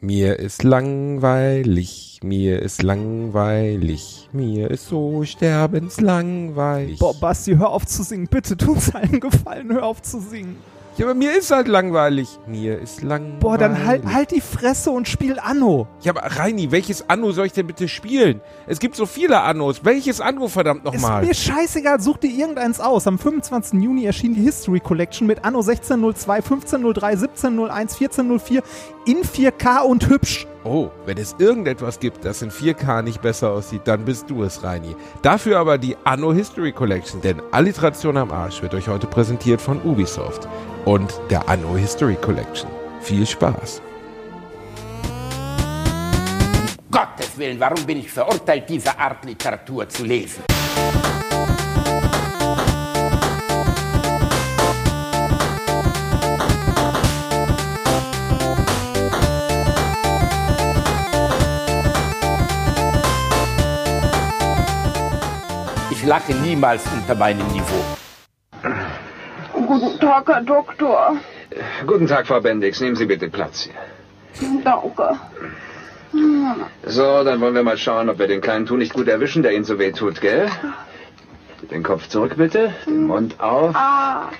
Mir ist langweilig, mir ist langweilig, mir ist so sterbenslangweilig. Boah, Basti, hör auf zu singen. Bitte, tu uns einen Gefallen, hör auf zu singen. Ja, aber mir ist halt langweilig. Mir ist langweilig. Boah, dann halt, halt die Fresse und spiel Anno. Ja, aber Reini, welches Anno soll ich denn bitte spielen? Es gibt so viele Annos. Welches Anno verdammt nochmal? Ist mir scheißegal, such dir irgendeins aus. Am 25. Juni erschien die History Collection mit Anno 1602, 1503, 1701, 1404 in 4K und hübsch. Oh, wenn es irgendetwas gibt, das in 4K nicht besser aussieht, dann bist du es, Reini. Dafür aber die Anno History Collection, denn Alliteration am Arsch wird euch heute präsentiert von Ubisoft und der Anno History Collection. Viel Spaß! Gottes Willen, warum bin ich verurteilt, diese Art Literatur zu lesen? Ich lache niemals unter meinem Niveau. Guten Tag, Herr Doktor. Guten Tag, Frau Bendix. Nehmen Sie bitte Platz hier. Danke. So, dann wollen wir mal schauen, ob wir den kleinen Tu nicht gut erwischen, der Ihnen so weh tut, gell? Den Kopf zurück, bitte. Den Mund auf. Ah,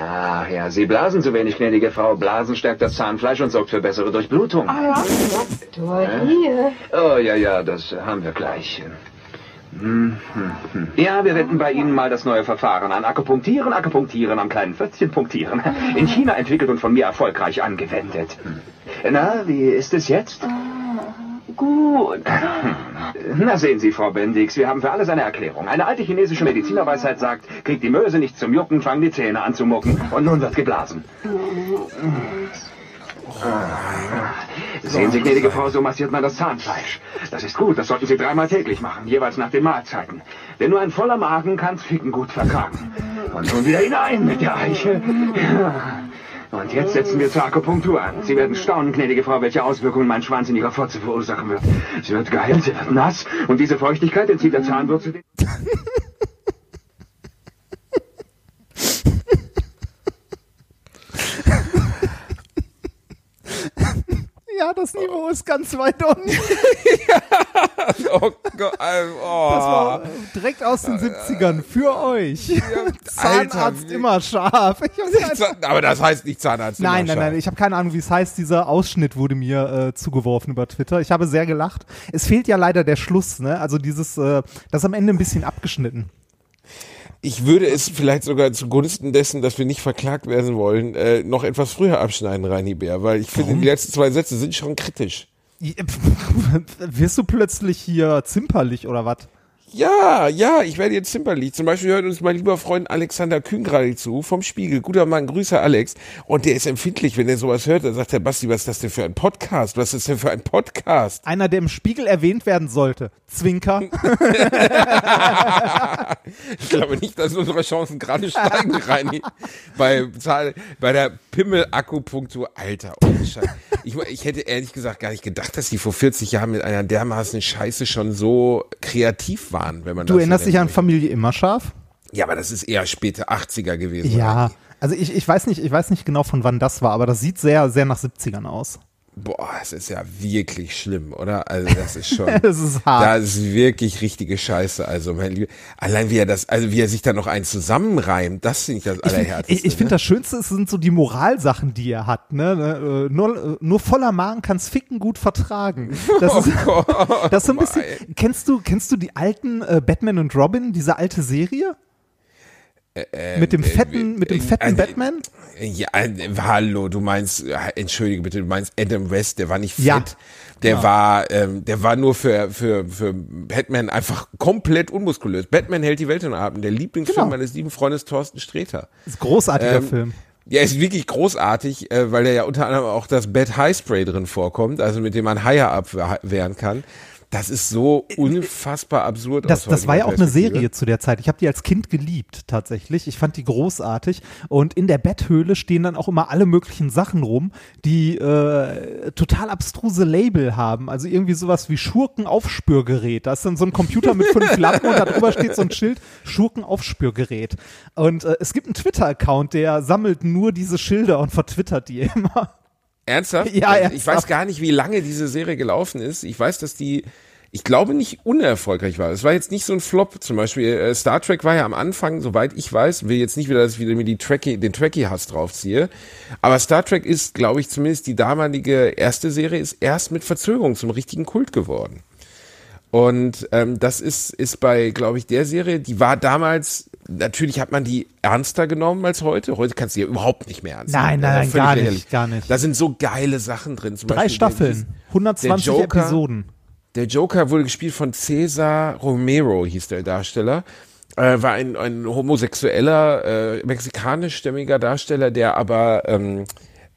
Ach ja, Sie blasen zu wenig, gnädige Frau. Blasen stärkt das Zahnfleisch und sorgt für bessere Durchblutung. ja. Oh ja, ja, das haben wir gleich. Ja, wir wenden bei Ihnen mal das neue Verfahren an. Akupunktieren, Akupunktieren, am kleinen Pfötzchen punktieren. In China entwickelt und von mir erfolgreich angewendet. Na, wie ist es jetzt? Gut. Na sehen Sie, Frau Bendix, wir haben für alles eine Erklärung. Eine alte chinesische Medizinerweisheit sagt, kriegt die Möse nicht zum Jucken, fangen die Zähne an zu mucken. Und nun wird geblasen. Sehen Sie, gnädige Frau, so massiert man das Zahnfleisch. Das ist gut, das sollten Sie dreimal täglich machen, jeweils nach den Mahlzeiten. Denn nur ein voller Magen kann's Ficken gut vertragen. Und nun wieder hinein mit der Eiche. Und jetzt setzen wir zur Akupunktur an. Sie werden staunen, gnädige Frau, welche Auswirkungen mein Schwanz in Ihrer Fotze verursachen wird. Sie wird geil, sie wird nass und diese Feuchtigkeit entzieht der Zahnwurzel den... Ja, das Niveau ist ganz weit unten. Oh Gott, oh. Das war direkt aus den 70ern für euch. Zahnarzt Alter, immer scharf. Aber das heißt nicht Zahnarzt. Nein, immer nein, nein, scharf. ich habe keine Ahnung, wie es heißt. Dieser Ausschnitt wurde mir äh, zugeworfen über Twitter. Ich habe sehr gelacht. Es fehlt ja leider der Schluss, ne? Also dieses, äh, das am Ende ein bisschen abgeschnitten. Ich würde es vielleicht sogar zugunsten dessen, dass wir nicht verklagt werden wollen, äh, noch etwas früher abschneiden, Reini Bär, weil ich finde, die letzten zwei Sätze sind schon kritisch. Wirst du plötzlich hier zimperlich oder was? Ja, ja, ich werde jetzt zimperlich. Zum Beispiel hört uns mein lieber Freund Alexander Kühn gerade zu, vom Spiegel. Guter Mann, Grüße Alex. Und der ist empfindlich, wenn er sowas hört. Dann sagt er, Basti, was ist das denn für ein Podcast? Was ist denn für ein Podcast? Einer, der im Spiegel erwähnt werden sollte. Zwinker. Ich glaube nicht, dass unsere Chancen gerade steigen, Reini. Bei, bei der Pimmel-Akupunktur. Alter, ohne Scheiß. Ich, ich hätte ehrlich gesagt gar nicht gedacht, dass die vor 40 Jahren mit einer dermaßen Scheiße schon so kreativ waren, wenn man Du das so erinnerst dich an. Familie Immerscharf? Ja, aber das ist eher späte 80er gewesen. Ja. Also ich, ich weiß nicht, ich weiß nicht genau von wann das war, aber das sieht sehr, sehr nach 70ern aus. Boah, es ist ja wirklich schlimm, oder? Also das ist schon, Das ist hart. das ist wirklich richtige Scheiße. Also mein Lieber, allein wie er das, also wie er sich da noch einen zusammenreimt, das finde ich das Ich, allerhärteste. ich, ich finde ne? das Schönste sind so die Moralsachen, die er hat. Ne? Ne, äh, Nur, äh, nur voller Magen kann's Ficken gut vertragen. Das ist, Oh das ist so ein bisschen. Mann. Kennst du, kennst du die alten äh, Batman und Robin, diese alte Serie? Mit dem fetten, mit dem äh, fetten äh, Batman? Ja, äh, hallo, du meinst, äh, entschuldige bitte, du meinst Adam West, der war nicht fett. Ja, Der genau. war, ähm, der war nur für, für, für Batman einfach komplett unmuskulös. Batman hält die Welt in Atem. Der Lieblingsfilm Genau. meines lieben Freundes Thorsten Sträter. Das ist ein großartiger Ähm, Film. Ja, ist wirklich großartig, äh, weil da ja unter anderem auch das Bad High Spray drin vorkommt, also mit dem man Haie abwehren kann. Das ist so unfassbar absurd. Das, das war ja auch eine. Serie zu der Zeit. Ich habe die als Kind geliebt, tatsächlich. Ich fand die großartig. Und in der Betthöhle stehen dann auch immer alle möglichen Sachen rum, die äh, total abstruse Label haben. Also irgendwie sowas wie Schurkenaufspürgerät. Da ist dann so ein Computer mit fünf Lampen und da drüber steht so ein Schild Schurkenaufspürgerät. Und äh, es gibt einen Twitter-Account, der sammelt nur diese Schilder und vertwittert die immer. Ernsthaft? Ja, Ich ernsthaft. weiß gar nicht, wie lange diese Serie gelaufen ist. Ich weiß, dass die, ich glaube, nicht unerfolgreich war. Es war jetzt nicht so ein Flop. Zum Beispiel äh, Star Trek war ja am Anfang, soweit ich weiß, will jetzt nicht wieder, dass ich wieder mir die Trekkie, den Trekkie-Hass draufziehe. Aber Star Trek ist, glaube ich, zumindest die damalige erste Serie ist erst mit Verzögerung zum richtigen Kult geworden. Und ähm, das ist, ist bei, glaube ich, der Serie, die war damals, natürlich hat man die ernster genommen als heute. Heute kannst du ja überhaupt nicht mehr ernst Nein, nehmen. nein, nein, gar nicht, lächerlich. gar nicht. Da sind so geile Sachen drin. Zum Drei Beispiel der- Staffeln, 120 der Joker- Episoden. der Joker wurde gespielt von Cesar Romero, hieß der Darsteller. Äh, war ein, ein homosexueller, äh, mexikanischstämmiger Darsteller, der aber ähm,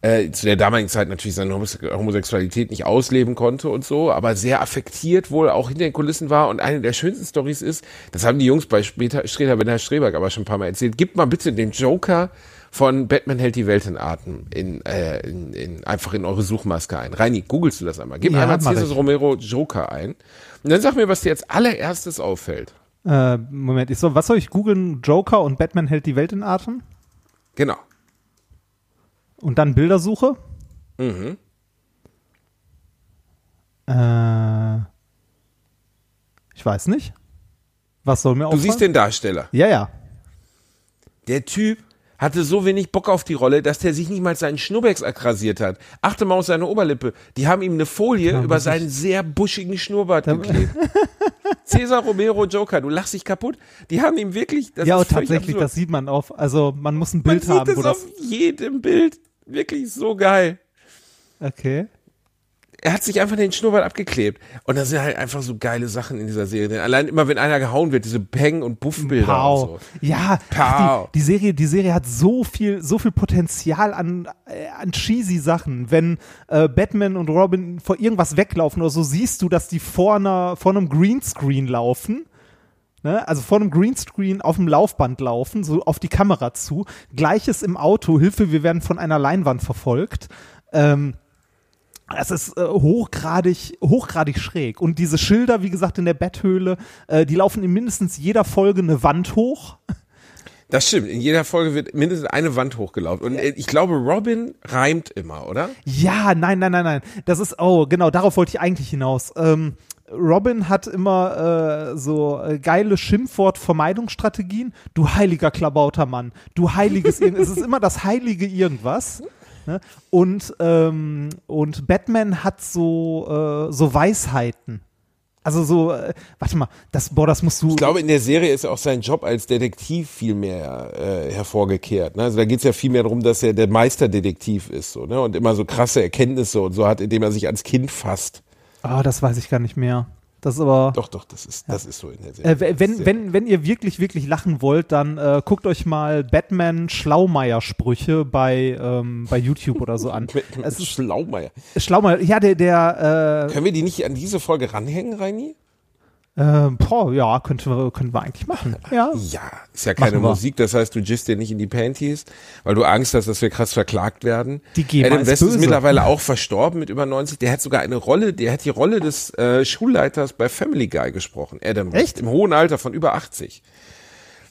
äh, zu der damaligen Zeit natürlich seine Homose- Homosexualität nicht ausleben konnte und so, aber sehr affektiert wohl auch hinter den Kulissen war. Und eine der schönsten Stories ist, das haben die Jungs bei später, Streter Benner Streberg aber schon ein paar Mal erzählt, gib mal bitte den Joker von Batman hält die Welt in Atem in, äh, in, in, einfach in eure Suchmaske ein. Reini, googelst du das einmal. Gib Ja, einmal ich. Romero Joker ein. Und dann sag mir, was dir als allererstes auffällt. Äh, Moment, ich soll, was soll ich googeln? Joker und Batman hält die Welt in Atem? Genau. Und dann Bildersuche? Mhm. Äh, ich weiß nicht. Was soll mir Du auffallen? siehst den Darsteller. Ja, ja. Der Typ hatte so wenig Bock auf die Rolle, dass der sich nicht mal seinen Schnurrbecks akrasiert hat. Achte mal auf seine Oberlippe. Die haben ihm eine Folie über seinen sehr buschigen Schnurrbart geklebt. Cesar Romero Joker, du lachst dich kaputt. Die haben ihm wirklich, das ja, völlig tatsächlich, absurd. das sieht man auf. Also, man muss ein Man Bild sieht haben, es wo das. auf jedem Bild. Wirklich so geil. Okay. er hat sich einfach den Schnurrbart abgeklebt. Und da sind halt einfach so geile Sachen in dieser Serie. drin. Allein immer, wenn einer gehauen wird, diese Peng- und Buffbilder und so. Ja, Pow. die, die Serie, die Serie hat so viel, so viel Potenzial an, äh, an cheesy Sachen. Wenn äh, Batman und Robin vor irgendwas weglaufen oder so, siehst du, dass die vor, einer, vor einem Greenscreen laufen. Ne? Also vor einem Greenscreen auf dem Laufband laufen, so auf die Kamera zu. Gleiches im Auto, Hilfe, wir werden von einer Leinwand verfolgt. Ähm, es ist äh, hochgradig, hochgradig schräg. Und diese Schilder, wie gesagt, in der Betthöhle, äh, die laufen in mindestens jeder Folge eine Wand hoch. Das stimmt. In jeder Folge wird mindestens eine Wand hochgelaufen. Und äh, ich glaube, Robin reimt immer, oder? Ja, nein, nein, nein, nein. Das ist, oh, genau, darauf wollte ich eigentlich hinaus. Ähm, Robin hat immer äh, so äh, geile Schimpfwort-Vermeidungsstrategien. Du heiliger Klabauter Mann, du heiliges irgend. es ist immer das heilige irgendwas. Ne? Und, ähm, und Batman hat so, äh, so Weisheiten. Also so, äh, warte mal, das, boah, das musst du. Ich glaube, in der Serie ist auch sein Job als Detektiv viel mehr äh, hervorgekehrt. Ne? Also da geht es ja viel mehr darum, dass er der Meisterdetektiv ist so, ne? und immer so krasse Erkenntnisse und so hat, indem er sich ans Kind fasst. Ah, das weiß ich gar nicht mehr. Das ist aber. Doch, doch, das ist, das ist so in der Serie. Äh, wenn, wenn, wenn ihr wirklich, wirklich lachen wollt, dann äh, guckt euch mal Batman Schlaumeier-Sprüche bei, ähm, bei YouTube oder so an. Mit, mit Schlaumeier. Schlaumeier, ja, der, der, Können wir die nicht an diese Folge ranhängen, Reini? Äh, boah, ja, könnten wir, könnten wir eigentlich machen. Ja. Ja, ist ja keine. Musik, das heißt, du gist dir nicht in die Panties, weil du Angst hast, dass wir krass verklagt werden. Die GEMA Adam ist West ist böse. mittlerweile auch verstorben mit über 90. Der hat sogar eine Rolle, der hat die Rolle des äh, Schulleiters bei Family Guy gesprochen. Adam West. Echt? Im hohen Alter von über 80.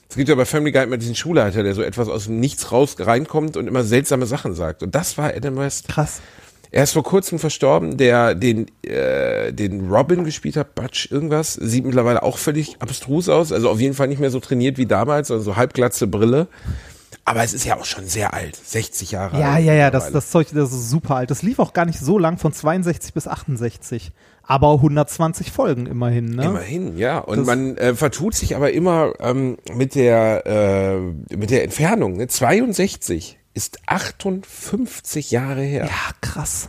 Es gibt ja bei Family Guy immer diesen Schulleiter, der so etwas aus dem Nichts raus reinkommt und immer seltsame Sachen sagt. Und das war Adam West. Krass. Er ist vor kurzem verstorben, der den, äh, den Robin gespielt hat, Butch irgendwas, sieht mittlerweile auch völlig abstrus aus, also auf jeden Fall nicht mehr so trainiert wie damals, also so halbglatze Brille. Aber es ist ja auch schon sehr alt, 60 Jahre Ja, alt. ja, ja, das, mittlerweile. das Zeug, das ist super alt. Das lief auch gar nicht so lang, von 62 bis 68. Aber 120 Folgen immerhin, ne? Immerhin, ja. Und Das- man äh, vertut sich aber immer ähm, mit der äh, mit der Entfernung. Ne? 62 ist 58 Jahre her. Ja, krass.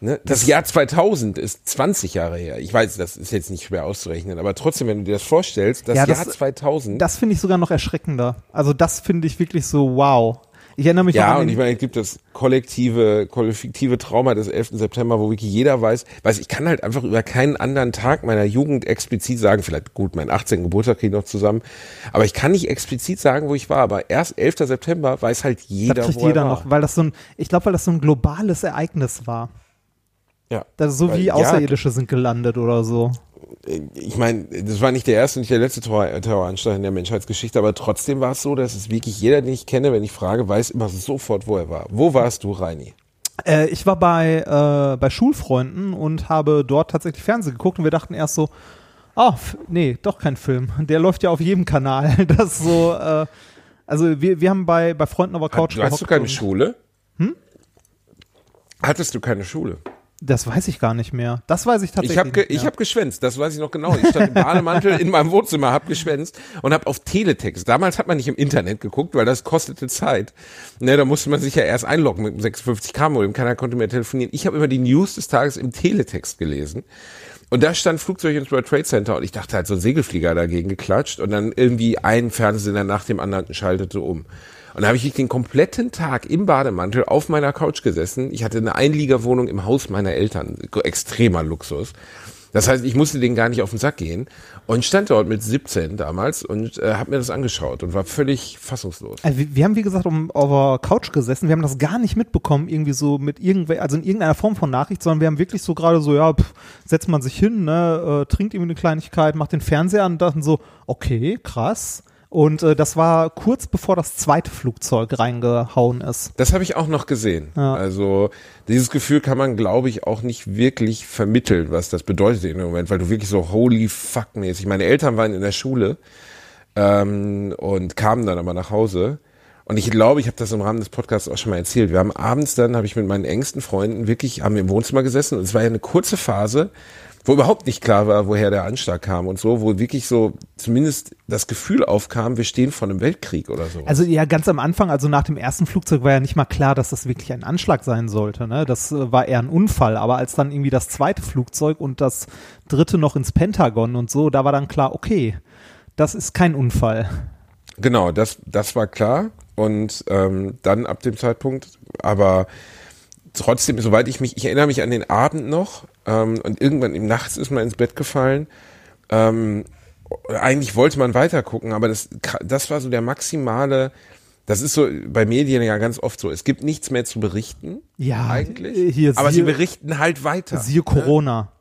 Ne? Das Jahr 2000 ist 20 Jahre her. Ich weiß, das ist jetzt nicht schwer auszurechnen, aber trotzdem, wenn du dir das vorstellst, das, Ja, das- Jahr 2000. Das finde ich sogar noch erschreckender. Also das finde ich wirklich so wow. Ich erinnere mich ja, und ich meine, es gibt das kollektive, kollektive Trauma des 11. September, wo wirklich jeder weiß, weiß, ich kann halt einfach über keinen anderen Tag meiner Jugend explizit sagen, vielleicht gut, mein 18. Geburtstag kriege ich noch zusammen, aber ich kann nicht explizit sagen, wo ich war, aber erst 11. September weiß halt jeder, das kriegt wo er jeder noch, weil das so ein, ich glaube, weil das so ein globales Ereignis war. Ja. Das so Weil- wie ja, Außerirdische sind gelandet oder so. Ich meine, das war nicht der erste und nicht der letzte Terror- Terroranschlag in der Menschheitsgeschichte, aber trotzdem war es so, dass es wirklich jeder, den ich kenne, wenn ich frage, weiß immer sofort, wo er war. Wo warst du, Reini? Äh, ich war bei, äh, bei Schulfreunden und habe dort tatsächlich Fernsehen geguckt und wir dachten erst so, f- nee, doch kein Film. Der läuft ja auf jedem Kanal. Das so, äh, also wir, wir haben bei, bei Freunden auf der Couch Hat, hast du keine Schule? Hm? Hattest du keine Schule? Das weiß ich gar nicht mehr. Das weiß ich tatsächlich Ich habe ge ich hab geschwänzt, das weiß ich noch genau. Ich stand im Bademantel in meinem Wohnzimmer, hab geschwänzt und hab auf Teletext. Damals hat man nicht im Internet geguckt, weil das kostete Zeit. Ne, da musste man sich ja erst einloggen mit dem 56K-Modem. Keiner konnte mehr telefonieren. Ich habe immer die News des Tages im Teletext gelesen. Und da stand Flugzeug ins World Trade Center und ich dachte halt so ein Segelflieger dagegen geklatscht und dann irgendwie ein Fernsehsender nach dem anderen schaltete um. Und da habe ich den kompletten Tag im Bademantel auf meiner Couch gesessen. Ich hatte eine Einliegerwohnung im Haus meiner Eltern. Extremer Luxus. Das heißt, ich musste denen gar nicht auf den Sack gehen und stand dort mit 17 damals und äh, habe mir das angeschaut und war völlig fassungslos. Also wir, haben, wie gesagt, um, auf der Couch gesessen. Wir haben das gar nicht mitbekommen, irgendwie so mit irgendwel, also in irgendeiner Form von Nachricht, sondern wir haben wirklich so gerade so, ja, pff, setzt man sich hin, ne, äh, trinkt irgendwie eine Kleinigkeit, macht den Fernseher an und dachten so, okay, krass. Und äh, das war kurz bevor das zweite Flugzeug reingehauen ist. Das habe ich auch noch gesehen. Ja. Also dieses Gefühl kann man, glaube ich, auch nicht wirklich vermitteln, was das bedeutet in dem Moment, weil du wirklich so holy fuck mäßig. Meine Eltern waren in der Schule ähm, und kamen dann aber nach Hause. Und ich glaube, ich habe das im Rahmen des Podcasts auch schon mal erzählt. Wir haben abends dann, habe ich mit meinen engsten Freunden wirklich, haben wir im Wohnzimmer gesessen und es war ja eine kurze Phase, wo überhaupt nicht klar war, woher der Anschlag kam und so, wo wirklich so zumindest das Gefühl aufkam, wir stehen vor einem Weltkrieg oder so. Also ja, ganz am Anfang, also nach dem ersten Flugzeug war ja nicht mal klar, dass das wirklich ein Anschlag sein sollte. Ne? Das äh, war eher ein Unfall. Aber als dann irgendwie das zweite Flugzeug und das dritte noch ins Pentagon und so, da war dann klar, okay, das ist kein Unfall. Genau, das, das war klar. Und ähm, dann ab dem Zeitpunkt, aber trotzdem, soweit ich mich, ich erinnere mich an den Abend noch ähm, und irgendwann im Nachts ist man ins Bett gefallen. Ähm, eigentlich wollte man weiter gucken, aber das, das war so der maximale, das ist so bei Medien ja ganz oft so, es gibt nichts mehr zu berichten. Ja, eigentlich. äh, hier aber sie berichten halt weiter. Siehe Corona.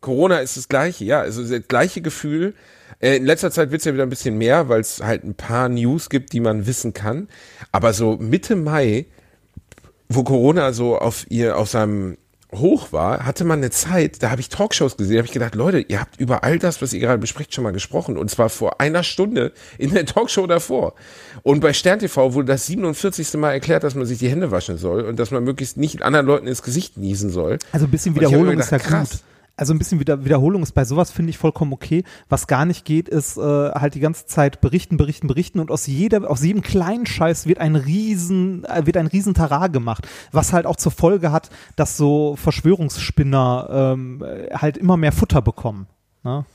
Corona ist das gleiche, ja, also das gleiche Gefühl. Äh, In letzter Zeit wird's ja wieder ein bisschen mehr, weil es halt ein paar News gibt, die man wissen kann. Aber so Mitte Mai, wo Corona so auf ihr, auf seinem Hoch war, hatte man eine Zeit, da habe ich Talkshows gesehen, habe ich gedacht, Leute, ihr habt über all das, was ihr gerade besprecht, schon mal gesprochen. Und zwar vor einer Stunde in der Talkshow davor. Und bei Stern TV wurde das 47. Mal erklärt, dass man sich die Hände waschen soll und dass man möglichst nicht anderen Leuten ins Gesicht niesen soll. Also ein bisschen Wiederholung ist ja gedacht, gut. Also ein bisschen wieder Wiederholung ist bei sowas, finde ich, vollkommen okay. Was gar nicht geht, ist äh, halt die ganze Zeit berichten, berichten, berichten und aus jeder, aus jedem kleinen Scheiß wird ein riesen, äh, wird ein riesen Tarar gemacht. Was halt auch zur Folge hat, dass so Verschwörungsspinner ähm, äh, halt immer mehr Futter bekommen. Ne?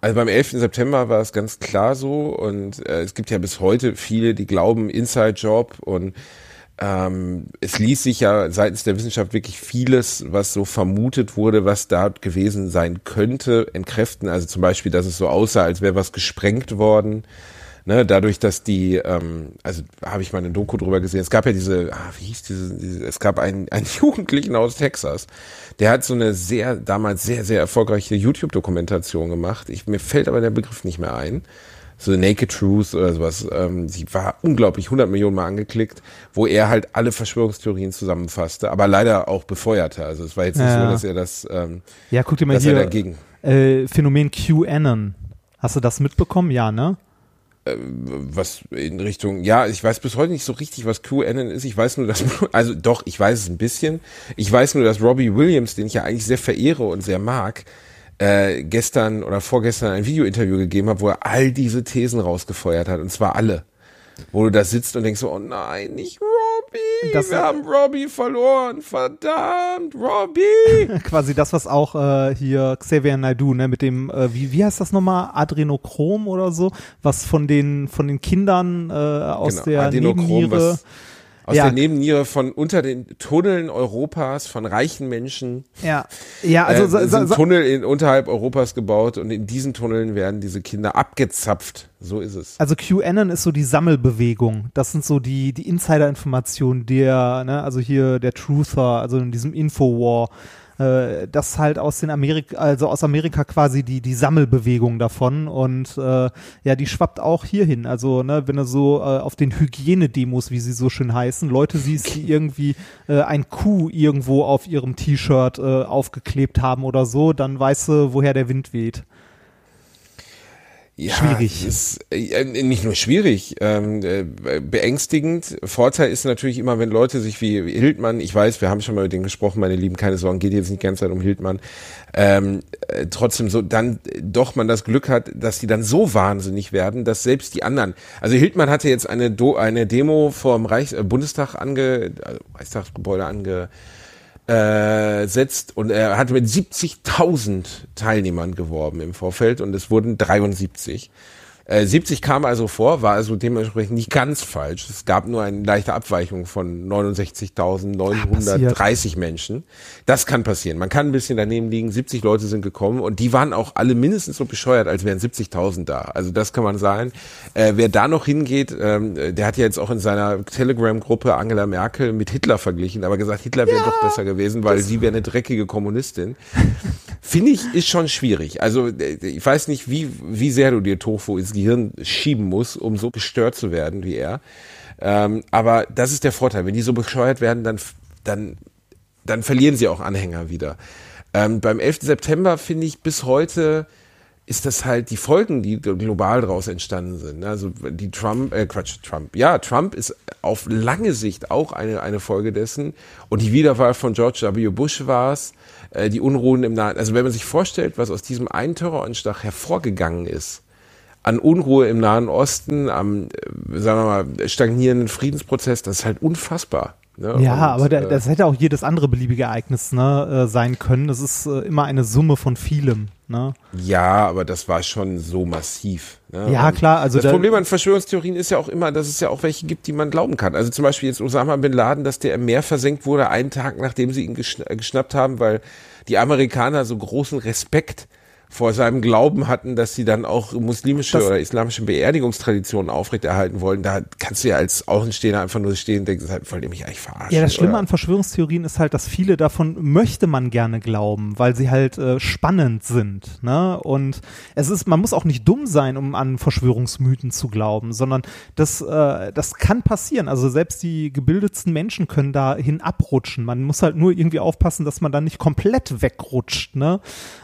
Also beim 11. September war es ganz klar so und äh, es gibt ja bis heute viele, die glauben Inside Job und ähm, es ließ sich ja seitens der Wissenschaft wirklich vieles, was so vermutet wurde, was da gewesen sein könnte, entkräften. Also zum Beispiel, dass es so aussah, als wäre was gesprengt worden. Ne, dadurch, dass die, ähm, also habe ich mal eine Doku drüber gesehen, es gab ja diese, ah, wie hieß diese, diese es gab einen, einen Jugendlichen aus Texas, der hat so eine sehr, damals sehr, sehr erfolgreiche YouTube-Dokumentation gemacht. Ich, mir fällt aber der Begriff nicht mehr ein. So Naked Truth oder sowas. Ähm, sie war unglaublich 100 Millionen Mal angeklickt, wo er halt alle Verschwörungstheorien zusammenfasste, aber leider auch befeuerte. Also es war jetzt nicht Ja. so, dass er das, ähm, Ja, guck dir mal er hier dagegen. äh, Phänomen QAnon. Hast du das mitbekommen? Ja, ne? was in Richtung, ja, ich weiß bis heute nicht so richtig, was QAnon ist. Ich weiß nur, dass, also doch, ich weiß es ein bisschen. Ich weiß nur, dass Robbie Williams, den ich ja eigentlich sehr verehre und sehr mag, äh, gestern oder vorgestern ein Video-Interview gegeben hat, wo er all diese Thesen rausgefeuert hat, und zwar alle. Wo du da sitzt und denkst so, oh nein, nicht Robbie, Das- wir haben Robbie verloren, verdammt, Robbie. Quasi das, was auch äh, hier Xavier Naidoo, ne, mit dem, äh, wie, wie heißt das nochmal, Adrenochrom oder so, was von den, von den Kindern äh, aus Genau, der Adenochrom, Nebenniere. was aus Ja. der Nebenniere von unter den Tunneln Europas von reichen Menschen Ja, ja, also äh, sind sa- Tunnel in, unterhalb Europas gebaut und in diesen Tunneln werden diese Kinder abgezapft. So ist es. also QAnon ist so die Sammelbewegung. Das sind so die, die Insider-Informationen, der, ne, also hier der Truther, also in diesem Infowar. Äh, das halt aus den Amerika, also aus Amerika quasi die, die Sammelbewegung davon und äh, ja, die schwappt auch hierhin. Also, ne, wenn du so äh, auf den Hygienedemos, wie sie so schön heißen, Leute siehst, die irgendwie äh, ein Kuh irgendwo auf ihrem T-Shirt äh, aufgeklebt haben oder so, dann weißt du, woher der Wind weht. Ja, Schwierig. Ist, äh, nicht nur schwierig, ähm, äh, beängstigend. Vorteil ist natürlich immer, wenn Leute sich wie Hildmann, ich weiß, wir haben schon mal mit denen gesprochen, meine Lieben, keine Sorgen, geht jetzt nicht die ganze Zeit um Hildmann, ähm, äh, trotzdem so, dann doch man das Glück hat, dass die dann so wahnsinnig werden, dass selbst die anderen, also Hildmann hatte jetzt eine, Do, eine Demo vor dem Reichs, äh, Bundestag ange, also Reichstagsgebäude ange, äh, setzt und er hat mit 70.000 Teilnehmern geworben im Vorfeld und es wurden 73. Äh, 70 kam also vor, war also dementsprechend nicht ganz falsch. Es gab nur eine leichte Abweichung von 69.930 Menschen. Das kann passieren. Man kann ein bisschen daneben liegen. 70 Leute sind gekommen und die waren auch alle mindestens so bescheuert, als wären 70.000 da. Also das kann man sagen. Äh, wer da noch hingeht, ähm, der hat ja jetzt auch in seiner Telegram-Gruppe Angela Merkel mit Hitler verglichen, aber gesagt, Hitler wäre doch besser gewesen, weil sie wäre eine dreckige Kommunistin. Finde ich, ist schon schwierig. Also äh, ich weiß nicht, wie, wie sehr du dir Tofu ins Gehirn schieben musst, um so gestört zu werden wie er. Ähm, aber das ist der Vorteil. Wenn die so bescheuert werden, dann, dann, dann verlieren sie auch Anhänger wieder. Ähm, beim 11. September finde ich bis heute ist das halt die Folgen, die global daraus entstanden sind. Also die Trump, äh Quatsch, Trump. Ja, Trump ist auf lange Sicht auch eine, eine Folge dessen. Und die Wiederwahl von George W. Bush war es. Äh, die Unruhen im Nahen, also wenn man sich vorstellt, was aus diesem einen Terroranschlag hervorgegangen ist, an Unruhe im Nahen Osten, am, äh, sagen wir mal, stagnierenden Friedensprozess, das ist halt unfassbar. Ne? Ja, Und, aber da, äh, das hätte auch jedes andere beliebige Ereignis ne, äh, sein können. Das ist äh, immer eine Summe von vielem. Ne? Ja, aber das war schon so massiv. Ne? Ja, Und klar, also das da- Problem an Verschwörungstheorien ist ja auch immer, dass es ja auch welche gibt, die man glauben kann. Also zum Beispiel jetzt Osama bin Laden, dass der im Meer versenkt wurde, einen Tag nachdem sie ihn geschna geschnappt haben, weil die Amerikaner so großen Respekt vor seinem Glauben hatten, dass sie dann auch muslimische Das- oder islamische Beerdigungstraditionen aufrechterhalten wollen. Da kannst du ja als Außenstehender einfach nur stehen und denken, das wollt ihr mich eigentlich verarschen? Ja, das Schlimme oder? an Verschwörungstheorien ist halt, dass viele davon möchte man gerne glauben, weil sie halt äh, spannend sind. Ne? Und es ist, man muss auch nicht dumm sein, um an Verschwörungsmythen zu glauben, sondern das, äh, das kann passieren. Also selbst die gebildetsten Menschen können dahin abrutschen. Man muss halt nur irgendwie aufpassen, dass man da nicht komplett wegrutscht. Ne?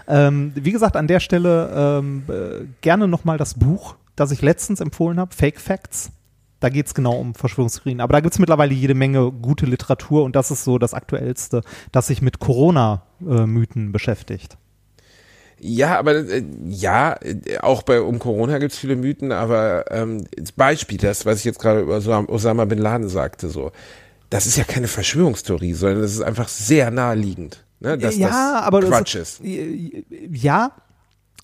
Ähm, wie gesagt, an der Stelle ähm, äh, gerne nochmal das Buch, das ich letztens empfohlen habe, Fake Facts. Da geht es genau um Verschwörungstheorien. Aber da gibt es mittlerweile jede Menge gute Literatur und das ist so das Aktuellste, das sich mit Corona-Mythen beschäftigt. Ja, aber äh, ja, äh, auch bei um Corona gibt's viele Mythen, aber ähm, Beispiel das, was ich jetzt gerade über Osam- Osama bin Laden sagte, so, das ist ja keine Verschwörungstheorie, sondern das ist einfach sehr naheliegend, ne, dass ja, das aber das- Quatsch ist. Ja,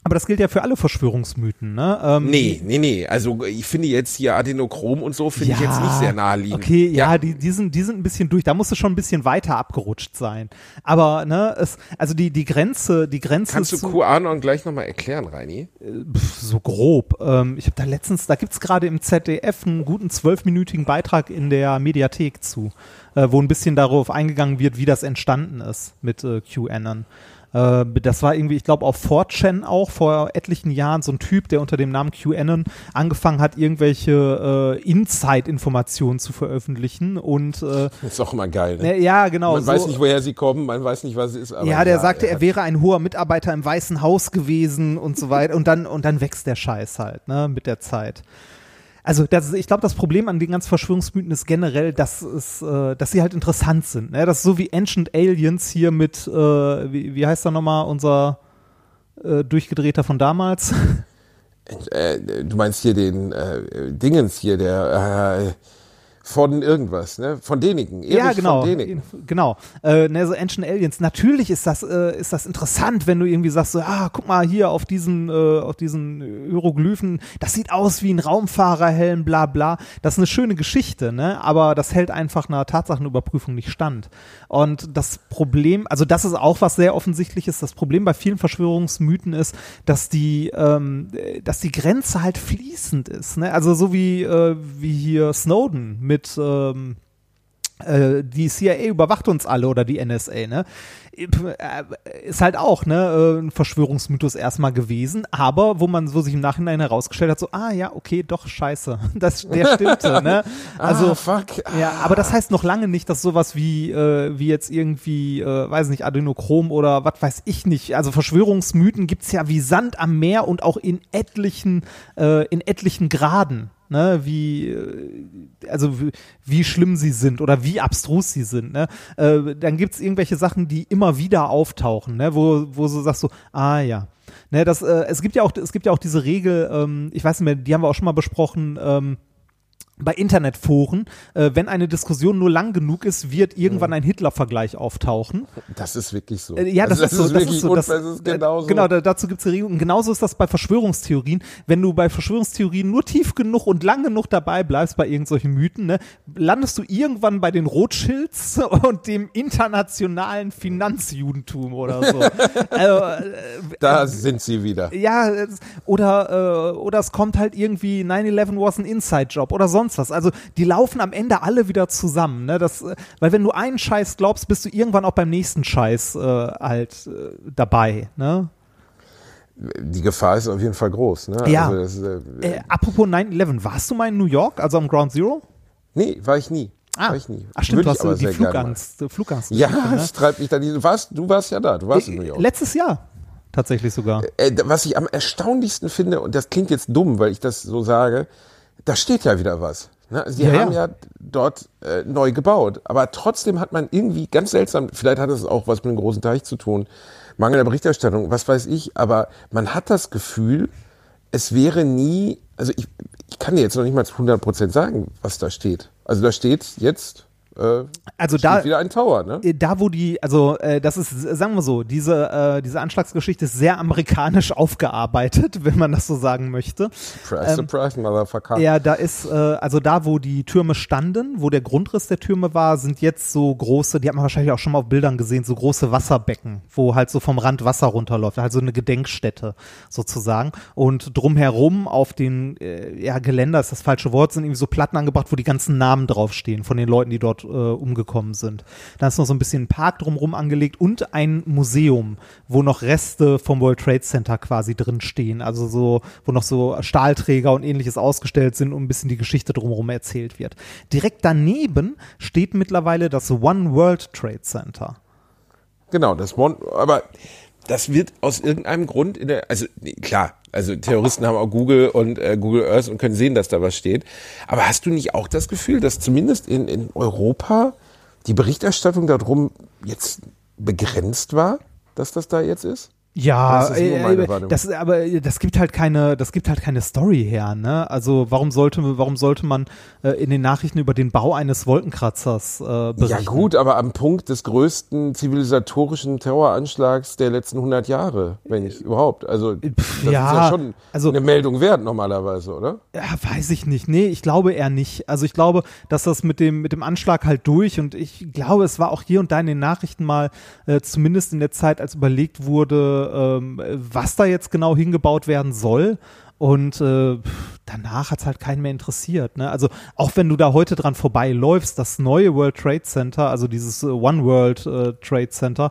aber das gilt ja für alle Verschwörungsmythen. Ne? Ähm, Nee, nee, nee. Also ich finde jetzt hier Adenochrom und so finde ich jetzt nicht sehr naheliegend. Okay, ja, Die, die, sind, die sind ein bisschen durch. Da musst du schon ein bisschen weiter abgerutscht sein. Aber ne, es, also die, die Grenze, die Grenze Kannst du QAnon gleich nochmal erklären, Reini? Pf, so grob. Ähm, ich habe da letztens, da gibt's gerade im ZDF einen guten zwölfminütigen Beitrag in der Mediathek zu, äh, wo ein bisschen darauf eingegangen wird, wie das entstanden ist mit äh, QAnon. Äh, das war irgendwie, ich glaube, auf 4chan auch vor etlichen Jahren so ein Typ, der unter dem Namen QAnon angefangen hat, irgendwelche äh, Inside-Informationen zu veröffentlichen und äh, Ist auch immer geil, ne? ja, genau. man so, weiß nicht, woher sie kommen, man weiß nicht, was es ist. Aber ja, der sagte, er er wäre ein hoher Mitarbeiter im Weißen Haus gewesen und so weiter. Und dann, und dann wächst der Scheiß halt, ne, mit der Zeit. Also das, ich glaube, das Problem an den ganzen Verschwörungsmythen ist generell, dass es, äh, dass sie halt interessant sind. Ne? Das ist so wie Ancient Aliens hier mit, äh, wie, wie heißt da nochmal unser äh, Durchgedrehter von damals? äh, du meinst hier den äh, Dingens hier, der äh, von irgendwas, ne? Von denigen. Erich ja, genau. Von denigen. Genau. Äh, ne, so Ancient Aliens. Natürlich ist das, äh, ist das interessant, wenn du irgendwie sagst, so, ah, guck mal hier auf diesen, äh, auf diesen Hieroglyphen, das sieht aus wie ein Raumfahrerhelm, bla bla. Das ist eine schöne Geschichte, ne? Aber das hält einfach einer Tatsachenüberprüfung nicht stand. Und das Problem, also das ist auch was sehr offensichtliches. Das Problem bei vielen Verschwörungsmythen ist, dass die, ähm, dass die Grenze halt fließend ist. Ne? Also so wie, äh, wie hier Snowden mit ähm, äh, die CIA überwacht uns alle oder die NSA, ne? Äh, Ist halt auch, ne, äh, ein Verschwörungsmythos erstmal gewesen, aber wo man so sich im Nachhinein herausgestellt hat, so, ah ja, okay, doch, scheiße. Das, der stimmte, ne? Also, ah, fuck. ja, aber das heißt noch lange nicht, dass sowas wie, äh, wie jetzt irgendwie, äh, weiß nicht, Adenochrom oder was weiß ich nicht. Also Verschwörungsmythen gibt's ja wie Sand am Meer und auch in etlichen, äh, in etlichen Graden ne, wie, äh, also wie, wie schlimm sie sind oder wie abstrus sie sind, ne, äh, dann gibt's irgendwelche Sachen, die immer wieder auftauchen, ne, wo, wo du sagst so, ah ja. Ne, das, äh, es gibt ja auch, es gibt ja auch diese Regel, ähm, ich weiß nicht mehr, die haben wir auch schon mal besprochen, ähm, bei Internetforen, äh, wenn eine Diskussion nur lang genug ist, wird irgendwann ein Hitler-Vergleich auftauchen. Das ist wirklich so. Äh, ja, das, Also ist so. Das ist so. Das, das ist genauso. Äh, genau, da, dazu gibt's eine Regel. Und genauso ist das bei Verschwörungstheorien. Wenn du bei Verschwörungstheorien nur tief genug und lang genug dabei bleibst bei irgendwelchen Mythen, ne, landest du irgendwann bei den Rothschilds und dem internationalen Finanzjudentum oder so. also, äh, Da sind sie wieder. ja, es- oder, äh, oder es kommt halt irgendwie 9-11 was ein Inside-Job oder sonst was. Also die laufen am Ende alle wieder zusammen. Ne? Das, äh, weil wenn du einen Scheiß glaubst, bist du irgendwann auch beim nächsten Scheiß äh, halt äh, dabei. Ne? Die Gefahr ist auf jeden Fall groß. Ne? Ja. Also das, äh, Äh, apropos 9-11, warst du mal in New York, also am Ground Zero? nee, war ich nie. Ah, war ich nie. Ach stimmt, Würde du hast die. Flugangst, Flugangst. Ja, ne? es treibt mich da nicht. Du warst, du warst ja da, du warst in New York. Letztes Jahr tatsächlich sogar. Äh, was ich am erstaunlichsten finde, und das klingt jetzt dumm, weil ich das so sage, da steht ja wieder was. Ne? Sie Ja, haben ja. dort äh, neu gebaut, aber trotzdem hat man irgendwie ganz seltsam, vielleicht hat es auch was mit dem großen Teich zu tun, Mangel der Berichterstattung, was weiß ich, aber man hat das Gefühl, es wäre nie, also ich, ich kann dir jetzt noch nicht mal zu 100% sagen, was da steht. Also da steht jetzt, äh, Also da, wieder ein Tower, ne? Äh, da wo die, also äh, das ist, sagen wir so, diese, äh, diese Anschlagsgeschichte ist sehr amerikanisch aufgearbeitet, wenn man das so sagen möchte. Surprise, surprise, motherfucker. Ja, da ist, äh, also da, wo die Türme standen, wo der Grundriss der Türme war, sind jetzt so große, die hat man wahrscheinlich auch schon mal auf Bildern gesehen, so große Wasserbecken, wo halt so vom Rand Wasser runterläuft, halt so eine Gedenkstätte sozusagen. Und drumherum auf den, äh, ja, Geländer ist das falsche Wort, sind irgendwie so Platten angebracht, wo die ganzen Namen draufstehen von den Leuten, die dort äh, umgekommen sind. Da ist noch so ein bisschen ein Park drumherum angelegt und ein Museum, wo noch Reste vom World Trade Center quasi drin stehen. Also so, wo noch so Stahlträger und ähnliches ausgestellt sind und ein bisschen die Geschichte drumherum erzählt wird. Direkt daneben steht mittlerweile das One World Trade Center. Genau, das One, aber das wird aus irgendeinem Grund in der, also nee, klar, also Terroristen haben auch Google und äh, Google Earth und können sehen, dass da was steht. Aber hast du nicht auch das Gefühl, dass zumindest in, in Europa die Berichterstattung darum jetzt begrenzt war, dass das da jetzt ist? Ja, Das ist nur meine äh, Wahrnehmung. das aber das gibt halt keine, das gibt halt keine Story her, ne? Also warum sollte, warum sollte man äh, in den Nachrichten über den Bau eines Wolkenkratzers äh, berichten? Ja gut, aber am Punkt des größten zivilisatorischen Terroranschlags der letzten 100 Jahre, wenn ich überhaupt. Also das ist ja ja, schon also- eine Meldung wert normalerweise, oder? Ja, weiß ich nicht. Nee, ich glaube eher nicht. Also ich glaube, dass das mit dem, mit dem Anschlag halt durch und ich glaube, es war auch hier und da in den Nachrichten mal, äh, zumindest in der Zeit, als überlegt wurde, was da jetzt genau hingebaut werden soll. Und äh, danach hat's halt keinen mehr interessiert. Ne? Also auch wenn du da heute dran vorbeiläufst, das neue World Trade Center, also dieses äh, One World äh, Trade Center,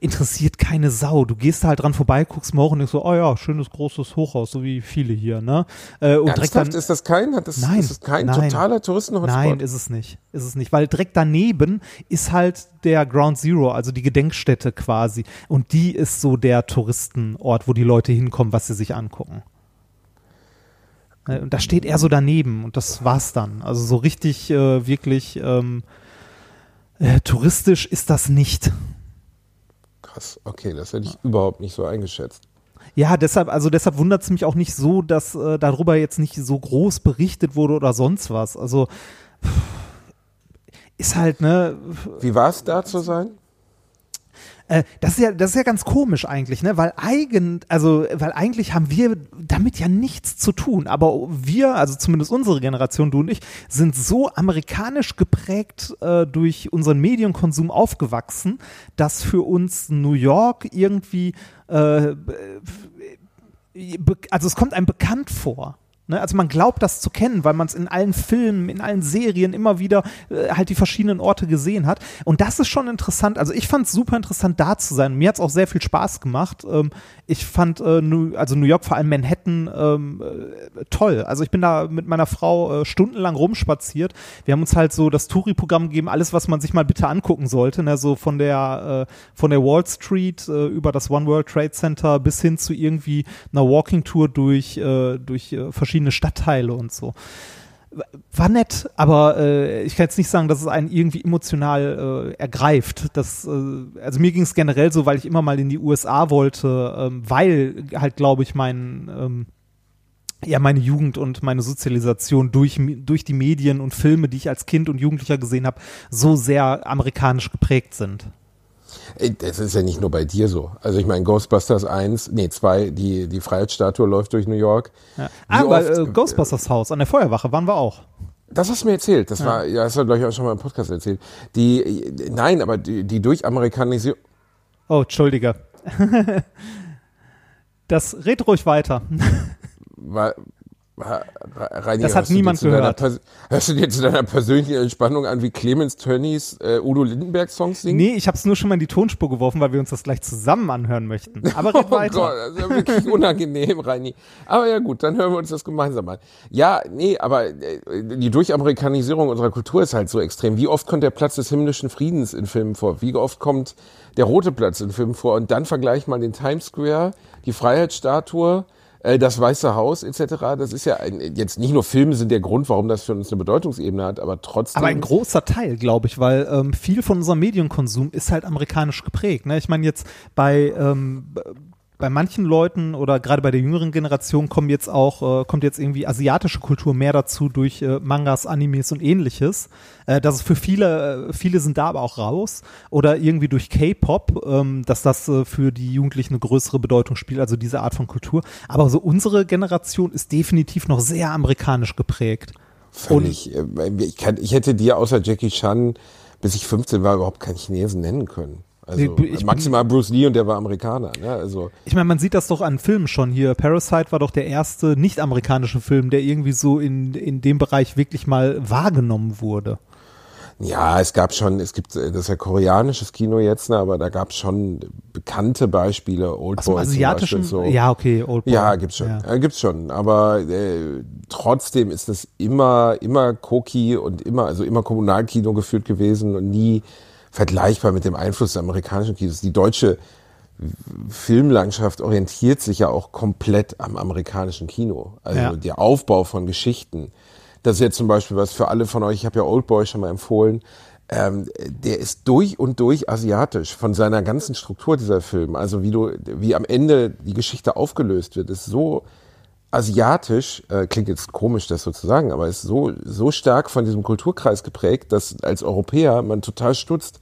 interessiert keine Sau. Du gehst halt dran vorbei, guckst morgen und denkst so, oh ja, schönes großes Hochhaus, so wie viele hier. Ne? Äh, und direkt dann, Ernsthaft, ist das kein, hat das, Nein, ist das kein nein. totaler Touristen-Hotspot? Nein, ist es nicht. Ist es nicht, weil direkt daneben ist halt der Ground Zero, also die Gedenkstätte quasi. Und die ist so der Touristenort, wo die Leute hinkommen, was sie sich angucken. Äh, Und da steht er so daneben und das war's dann. Also so richtig, äh, wirklich ähm, äh, touristisch ist das nicht. Krass, okay, das hätte ich überhaupt nicht so eingeschätzt. Ja, deshalb, also deshalb wundert es mich auch nicht so, dass äh, darüber jetzt nicht so groß berichtet wurde oder sonst was. Also pff, ist halt, ne, Wie war es da zu sein? Äh, das ist ja, das ist ja ganz komisch eigentlich, ne? Weil eigen, also, weil eigentlich haben wir damit ja nichts zu tun. Aber wir, also zumindest unsere Generation, du und ich, sind so amerikanisch geprägt äh, durch unseren Medienkonsum aufgewachsen, dass für uns New York irgendwie, äh, also es kommt einem bekannt vor. Ne? Also man glaubt das zu kennen, weil man es in allen Filmen, in allen Serien immer wieder äh, halt die verschiedenen Orte gesehen hat. Und das ist schon interessant. Also ich fand es super interessant, da zu sein. Mir hat es auch sehr viel Spaß gemacht. Ähm, ich fand äh, New, also New York, vor allem Manhattan, ähm, äh, toll. Also ich bin da mit meiner Frau äh, stundenlang rumspaziert. Wir haben uns halt so das Touri-Programm gegeben, alles, was man sich mal bitte angucken sollte. Ne? So von der, äh, von der Wall Street äh, über das One World Trade Center bis hin zu irgendwie einer Walking-Tour durch, durch äh, verschiedene Stadtteile und so. War nett, aber äh, ich kann jetzt nicht sagen, dass es einen irgendwie emotional äh, ergreift. Das, äh, also mir ging es generell so, weil ich immer mal in die USA wollte, ähm, weil halt, glaube ich, mein ähm, ja meine Jugend und meine Sozialisation durch, durch die Medien und Filme, die ich als Kind und Jugendlicher gesehen habe, so sehr amerikanisch geprägt sind. Das ist ja nicht nur bei dir so. Also ich meine, Ghostbusters 1, nee, 2, die, die Freiheitsstatue läuft durch New York. Ja. Aber äh, Ghostbusters Haus an der Feuerwache waren wir auch. Das hast du mir erzählt. Das ja. war, ja, das hast du, glaube ich, auch schon mal im Podcast erzählt. Die, nein, aber die, die Durchamerikanisierung. Oh, Entschuldige. das red ruhig weiter. War, Reini, das hat niemand gehört. hörst du dir zu deiner persönlichen Entspannung an, wie Clemens Tönnies äh, Udo Lindenberg Songs singen? Nee, ich habe es nur schon mal in die Tonspur geworfen, weil wir uns das gleich zusammen anhören möchten. Aber red oh weiter. Gott, das ist ja wirklich unangenehm, Reini. Aber ja gut, dann hören wir uns das gemeinsam an. Ja, nee, aber äh, die Durchamerikanisierung unserer Kultur ist halt so extrem. Wie oft kommt der Platz des himmlischen Friedens in Filmen vor? Wie oft kommt der rote Platz in Filmen vor? Und dann vergleich mal den Times Square, die Freiheitsstatue, das Weiße Haus etc. Das ist ja ein, jetzt nicht nur Filme sind der Grund, warum das für uns eine Bedeutungsebene hat, aber trotzdem. Aber ein großer Teil, glaube ich, weil ähm, viel von unserem Medienkonsum ist halt amerikanisch geprägt. Ne? Ich meine jetzt bei ähm, bei manchen Leuten oder gerade bei der jüngeren Generation kommen jetzt auch, äh, kommt jetzt irgendwie asiatische Kultur mehr dazu durch äh, Mangas, Animes und ähnliches. Äh, dass es für viele, äh, viele sind da aber auch raus. Oder irgendwie durch K-Pop, ähm, dass das äh, für die Jugendlichen eine größere Bedeutung spielt, also diese Art von Kultur. Aber so unsere Generation ist definitiv noch sehr amerikanisch geprägt. Völlig. Und, äh, ich, kann, ich hätte dir außer Jackie Chan, bis ich 15 war, überhaupt keinen Chinesen nennen können. Also ich maximal Bruce Lee und der war Amerikaner. Ne? Also ich meine, man sieht das doch an Filmen schon hier. Parasite war doch der erste nicht-amerikanische Film, der irgendwie so in, in dem Bereich wirklich mal wahrgenommen wurde. Ja, es gab schon, es gibt, das ist ja koreanisches Kino jetzt, ne, aber da gab es schon bekannte Beispiele, Old Boy asiatischen, so. Ja, okay, Old Boy. Ja, gibt's schon, ja. Äh, gibt's schon, aber äh, trotzdem ist das immer, immer Koki und immer, also immer Kommunalkino geführt gewesen und nie vergleichbar mit dem Einfluss des amerikanischen Kinos. Die deutsche Filmlandschaft orientiert sich ja auch komplett am amerikanischen Kino. Also ja. der Aufbau von Geschichten. Das ist jetzt zum Beispiel was für alle von euch, ich habe ja Oldboy schon mal empfohlen, ähm, der ist durch und durch asiatisch von seiner ganzen Struktur dieser Film. Also wie du, wie am Ende die Geschichte aufgelöst wird, ist so asiatisch, äh, klingt jetzt komisch, das so zu sagen, aber ist so, so stark von diesem Kulturkreis geprägt, dass als Europäer man total stutzt.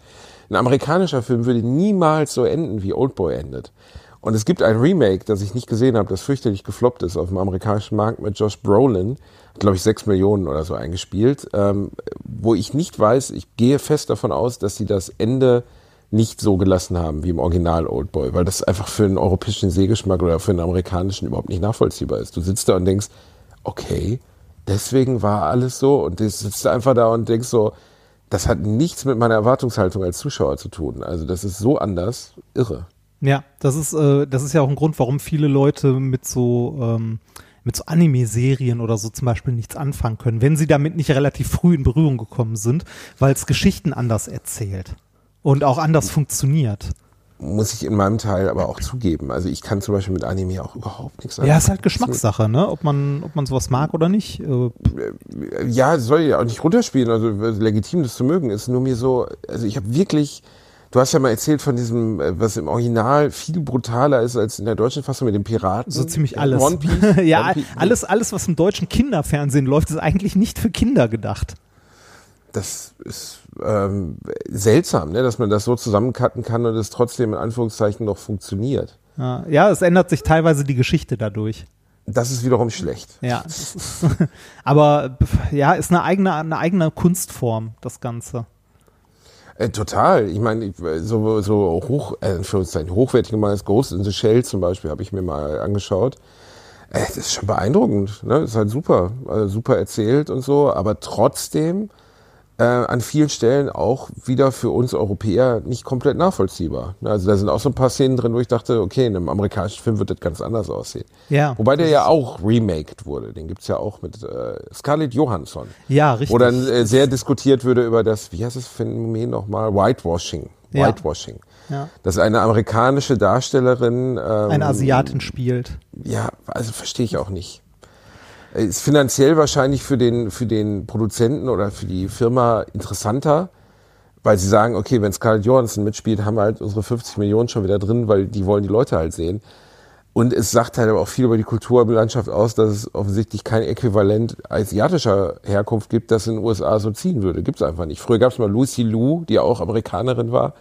Ein amerikanischer Film würde niemals so enden, wie Oldboy endet. Und es gibt ein Remake, das ich nicht gesehen habe, das fürchterlich gefloppt ist auf dem amerikanischen Markt mit Josh Brolin, glaube ich, sechs Millionen oder so eingespielt, ähm, wo ich nicht weiß, ich gehe fest davon aus, dass sie das Ende nicht so gelassen haben wie im Original Old Boy, weil das einfach für einen europäischen Sehgeschmack oder für einen amerikanischen überhaupt nicht nachvollziehbar ist. Du sitzt da und denkst, okay, deswegen war alles so und du sitzt einfach da und denkst so, das hat nichts mit meiner Erwartungshaltung als Zuschauer zu tun. Also das ist so anders, irre. Ja, das ist, äh, das ist ja auch ein Grund, warum viele Leute mit so ähm, mit so Anime-Serien oder so zum Beispiel nichts anfangen können, wenn sie damit nicht relativ früh in Berührung gekommen sind, weil es Geschichten anders erzählt und auch anders funktioniert. Muss ich in meinem Teil aber auch zugeben. Also ich kann zum Beispiel mit Anime auch überhaupt nichts sagen. Ja, ist halt Geschmackssache, ne? Ob man, ob man sowas mag oder nicht. Äh, ja, soll ja auch nicht runterspielen, also legitim das zu mögen, ist nur mir so, also ich habe wirklich, Du hast ja mal erzählt von diesem, äh, was im Original viel brutaler ist als in der deutschen Fassung mit dem Piraten. So ziemlich alles. One Piece. ja, One Piece. alles, alles, was im deutschen Kinderfernsehen läuft, ist eigentlich nicht für Kinder gedacht das ist ähm, seltsam, ne, dass man das so zusammencutten kann und es trotzdem in Anführungszeichen noch funktioniert. Ja, es ändert sich teilweise die Geschichte dadurch. Das ist wiederum schlecht. Ja, ist, aber ja, ist eine eigene, eine eigene Kunstform, das Ganze. Äh, total. Ich meine, so, so hoch, äh, hochwertig mal Ghost in the Shell zum Beispiel habe ich mir mal angeschaut. Äh, das ist schon beeindruckend. Ne? Ist halt super, also super erzählt und so, aber trotzdem äh, an vielen Stellen auch wieder für uns Europäer nicht komplett nachvollziehbar. Ne? Also da sind auch so ein paar Szenen drin, wo ich dachte, okay, in einem amerikanischen Film wird das ganz anders aussehen. Ja. Wobei der ja auch remaked wurde. Den gibt's ja auch mit äh, Scarlett Johansson. Ja, richtig. Wo dann äh, sehr diskutiert würde über das, wie heißt das Phänomen nochmal? Whitewashing. Ja. Whitewashing. Ja. Dass eine amerikanische Darstellerin ähm, Eine Asiatin spielt. ja, also verstehe ich auch nicht. Ist finanziell wahrscheinlich für den, für den Produzenten oder für die Firma interessanter, weil sie sagen, okay, wenn Scarlett Johansson mitspielt, haben wir halt unsere 50 Millionen schon wieder drin, weil die wollen die Leute halt sehen. Und es sagt halt aber auch viel über die Kulturlandschaft aus, dass es offensichtlich kein Äquivalent asiatischer Herkunft gibt, das in den USA so ziehen würde. Gibt es einfach nicht. Früher gab es mal Lucy Liu, die auch Amerikanerin war.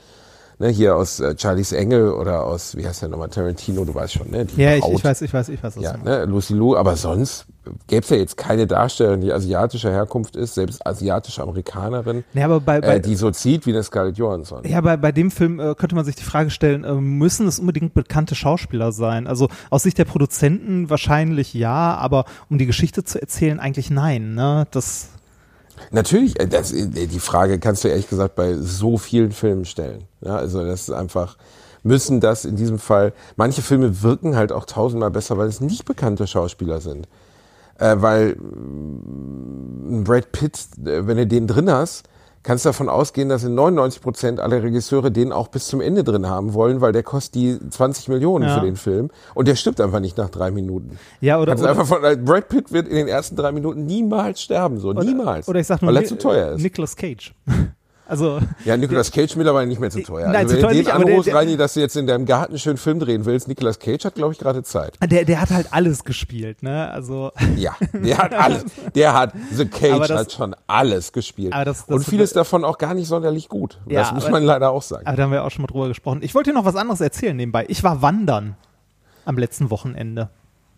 Ne, hier aus äh, Charlie's Engel oder aus, wie heißt der nochmal, Tarantino, du weißt schon, ne? Die Ja, ich, Braut. ich weiß, ich weiß, ich weiß. Ja, ne, Lucy Liu, aber sonst gäbe es ja jetzt keine Darstellerin, die asiatischer Herkunft ist, selbst asiatische Amerikanerin, Nee, aber bei, bei, äh, die so zieht wie eine Scarlett Johansson. Ja, bei, bei dem Film äh, könnte man sich die Frage stellen, äh, müssen es unbedingt bekannte Schauspieler sein? Also aus Sicht der Produzenten wahrscheinlich ja, aber um die Geschichte zu erzählen eigentlich nein. Ne? Das, Natürlich, äh, das, äh, die Frage kannst du ehrlich gesagt bei so vielen Filmen stellen. Ja, also das ist einfach, müssen das in diesem Fall, manche Filme wirken halt auch tausendmal besser, weil es nicht bekannte Schauspieler sind. Äh, weil mh, Brad Pitt, äh, wenn du den drin hast, kannst du davon ausgehen, dass in 99 Prozent aller Regisseure den auch bis zum Ende drin haben wollen, weil der kostet die 20 Millionen Ja. für den Film und der stirbt einfach nicht nach drei Minuten. ja, oder, oder, einfach von, äh, Brad Pitt wird in den ersten drei Minuten niemals sterben, so niemals. oder ich sag nur weil er zu teuer ist. Nicolas Cage. Also, Ja, Nicolas Cage mittlerweile nicht mehr zu teuer. Nein, also zu wenn teuer du den nicht, anrufst, der- Reini, dass du jetzt in deinem Garten einen schönen Film drehen willst, Nicolas Cage hat, glaube ich, gerade Zeit. der, der hat halt alles gespielt, ne? Also, Ja, der hat alles. Der hat, The Cage das- hat schon alles gespielt. Das- das- Und vieles davon auch gar nicht sonderlich gut. Ja, das muss aber- man leider auch sagen. aber da haben wir auch schon mal drüber gesprochen. Ich wollte dir noch was anderes erzählen nebenbei. Ich war wandern am letzten Wochenende.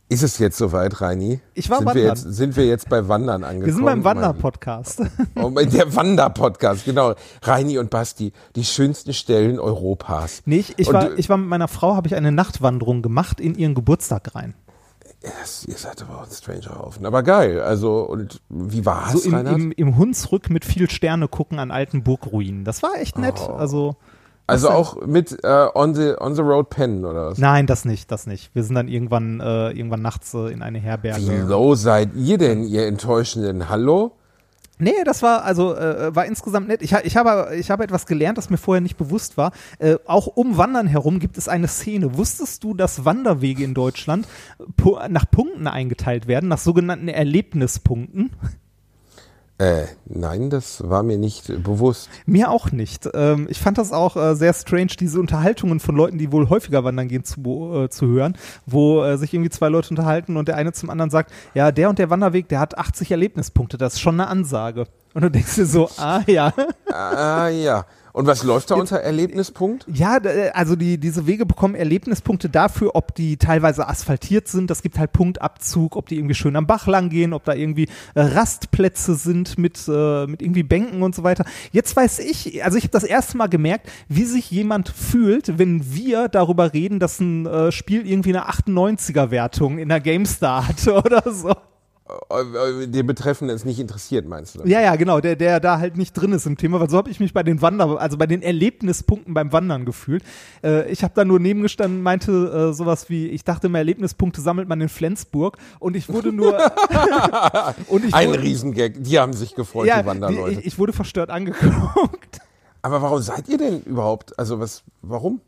Ist es jetzt soweit, Reini? Ich war sind wir wandern. jetzt, Sind wir jetzt bei Wandern angekommen? Wir sind beim Wander-Podcast. Oh, der Wander-Podcast, genau. Reini und Basti, die schönsten Stellen Europas. Nee, ich, ich, war, ich war mit meiner Frau, habe ich eine Nachtwanderung gemacht in ihren Geburtstag rein. Das, ihr seid aber auch ein Stranger Haufen. Aber geil. Also, und wie war's, So im, Reinhard? im, im Hunsrück mit viel Sterne gucken an alten Burgruinen. Das war echt nett. Oh. Also, also auch mit äh, on, the, on the Road Pen oder was? nein, das nicht, das nicht. Wir sind dann irgendwann, äh, irgendwann nachts äh, in eine Wie Herberge. low seid ihr denn, ihr Enttäuschenden? Hallo? Nee, das war also äh, war insgesamt nett. Ich, ha- ich habe ich habe etwas gelernt, das mir vorher nicht bewusst war. Äh, auch um Wandern herum gibt es eine Szene. Wusstest du, dass Wanderwege in Deutschland nach Punkten eingeteilt werden, nach sogenannten Erlebnispunkten? Äh, nein, das war mir nicht bewusst. Mir auch nicht. Ähm, ich fand das auch äh, sehr strange, diese Unterhaltungen von Leuten, die wohl häufiger wandern gehen, zu, äh, zu hören, wo äh, sich irgendwie zwei Leute unterhalten und der eine zum anderen sagt, ja, der und der Wanderweg, der hat 80 Erlebnispunkte, das ist schon eine Ansage. Und du denkst dir so, ah ja. Ah, ja. Und was läuft da unter Erlebnispunkt? Ja, also die, diese Wege bekommen Erlebnispunkte dafür, ob die teilweise asphaltiert sind. Das gibt halt Punktabzug, ob die irgendwie schön am Bach lang gehen, ob da irgendwie äh, Rastplätze sind mit, äh, mit irgendwie Bänken und so weiter. Jetzt weiß ich, also ich habe das erste Mal gemerkt, wie sich jemand fühlt, wenn wir darüber reden, dass ein äh, Spiel irgendwie eine 98er-Wertung in der GameStar hatte oder so. Äh, Den Betreffenden ist nicht interessiert, meinst du? Ja, ja, genau, der, der da halt nicht drin ist im Thema, weil so habe ich mich bei den Wander, also bei den Erlebnispunkten beim Wandern gefühlt. Äh, ich habe da nur nebengestanden, meinte äh, sowas wie, ich dachte immer, Erlebnispunkte sammelt man in Flensburg und ich wurde nur und ich Ein wurde, Riesengag. Die haben sich gefreut, ja, die Wanderleute. ich, ich wurde verstört angeguckt. Aber warum seid ihr denn überhaupt? Also was, warum?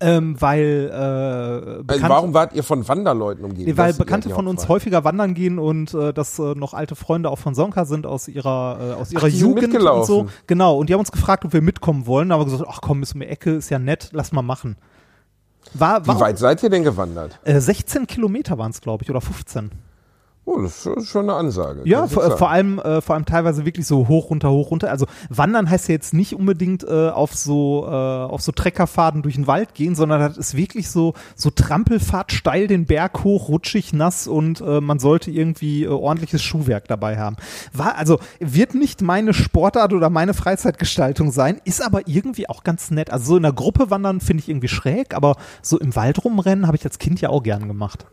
Ähm, weil äh, Also bekannt, warum wart ihr von Wanderleuten umgeben? Weil Das Bekannte von uns Hauptfrage. häufiger wandern gehen und äh, das äh, noch alte Freunde auch von Sonka sind aus ihrer äh, aus ihrer sind Jugend und so. Genau. Und die haben uns gefragt, ob wir mitkommen wollen. Aber gesagt, ach komm, ist um die Ecke, ist ja nett, lass mal machen. War, war Wie weit seid ihr denn gewandert? Äh, 16 Kilometer waren es, glaube ich, oder 15. Oh, das ist schon- eine Ansage. Ja, vor, vor allem, äh, vor allem teilweise wirklich so hoch runter, hoch runter. Also wandern heißt ja jetzt nicht unbedingt äh, auf so äh, auf so Treckerfaden durch den Wald gehen, sondern das ist wirklich so so Trampelfahrt steil den Berg hoch, rutschig, nass und äh, man sollte irgendwie äh, ordentliches Schuhwerk dabei haben. War also wird nicht meine Sportart oder meine Freizeitgestaltung sein, ist aber irgendwie auch ganz nett. Also so in der Gruppe wandern finde ich irgendwie schräg, aber so im Wald rumrennen habe ich als Kind ja auch gern gemacht.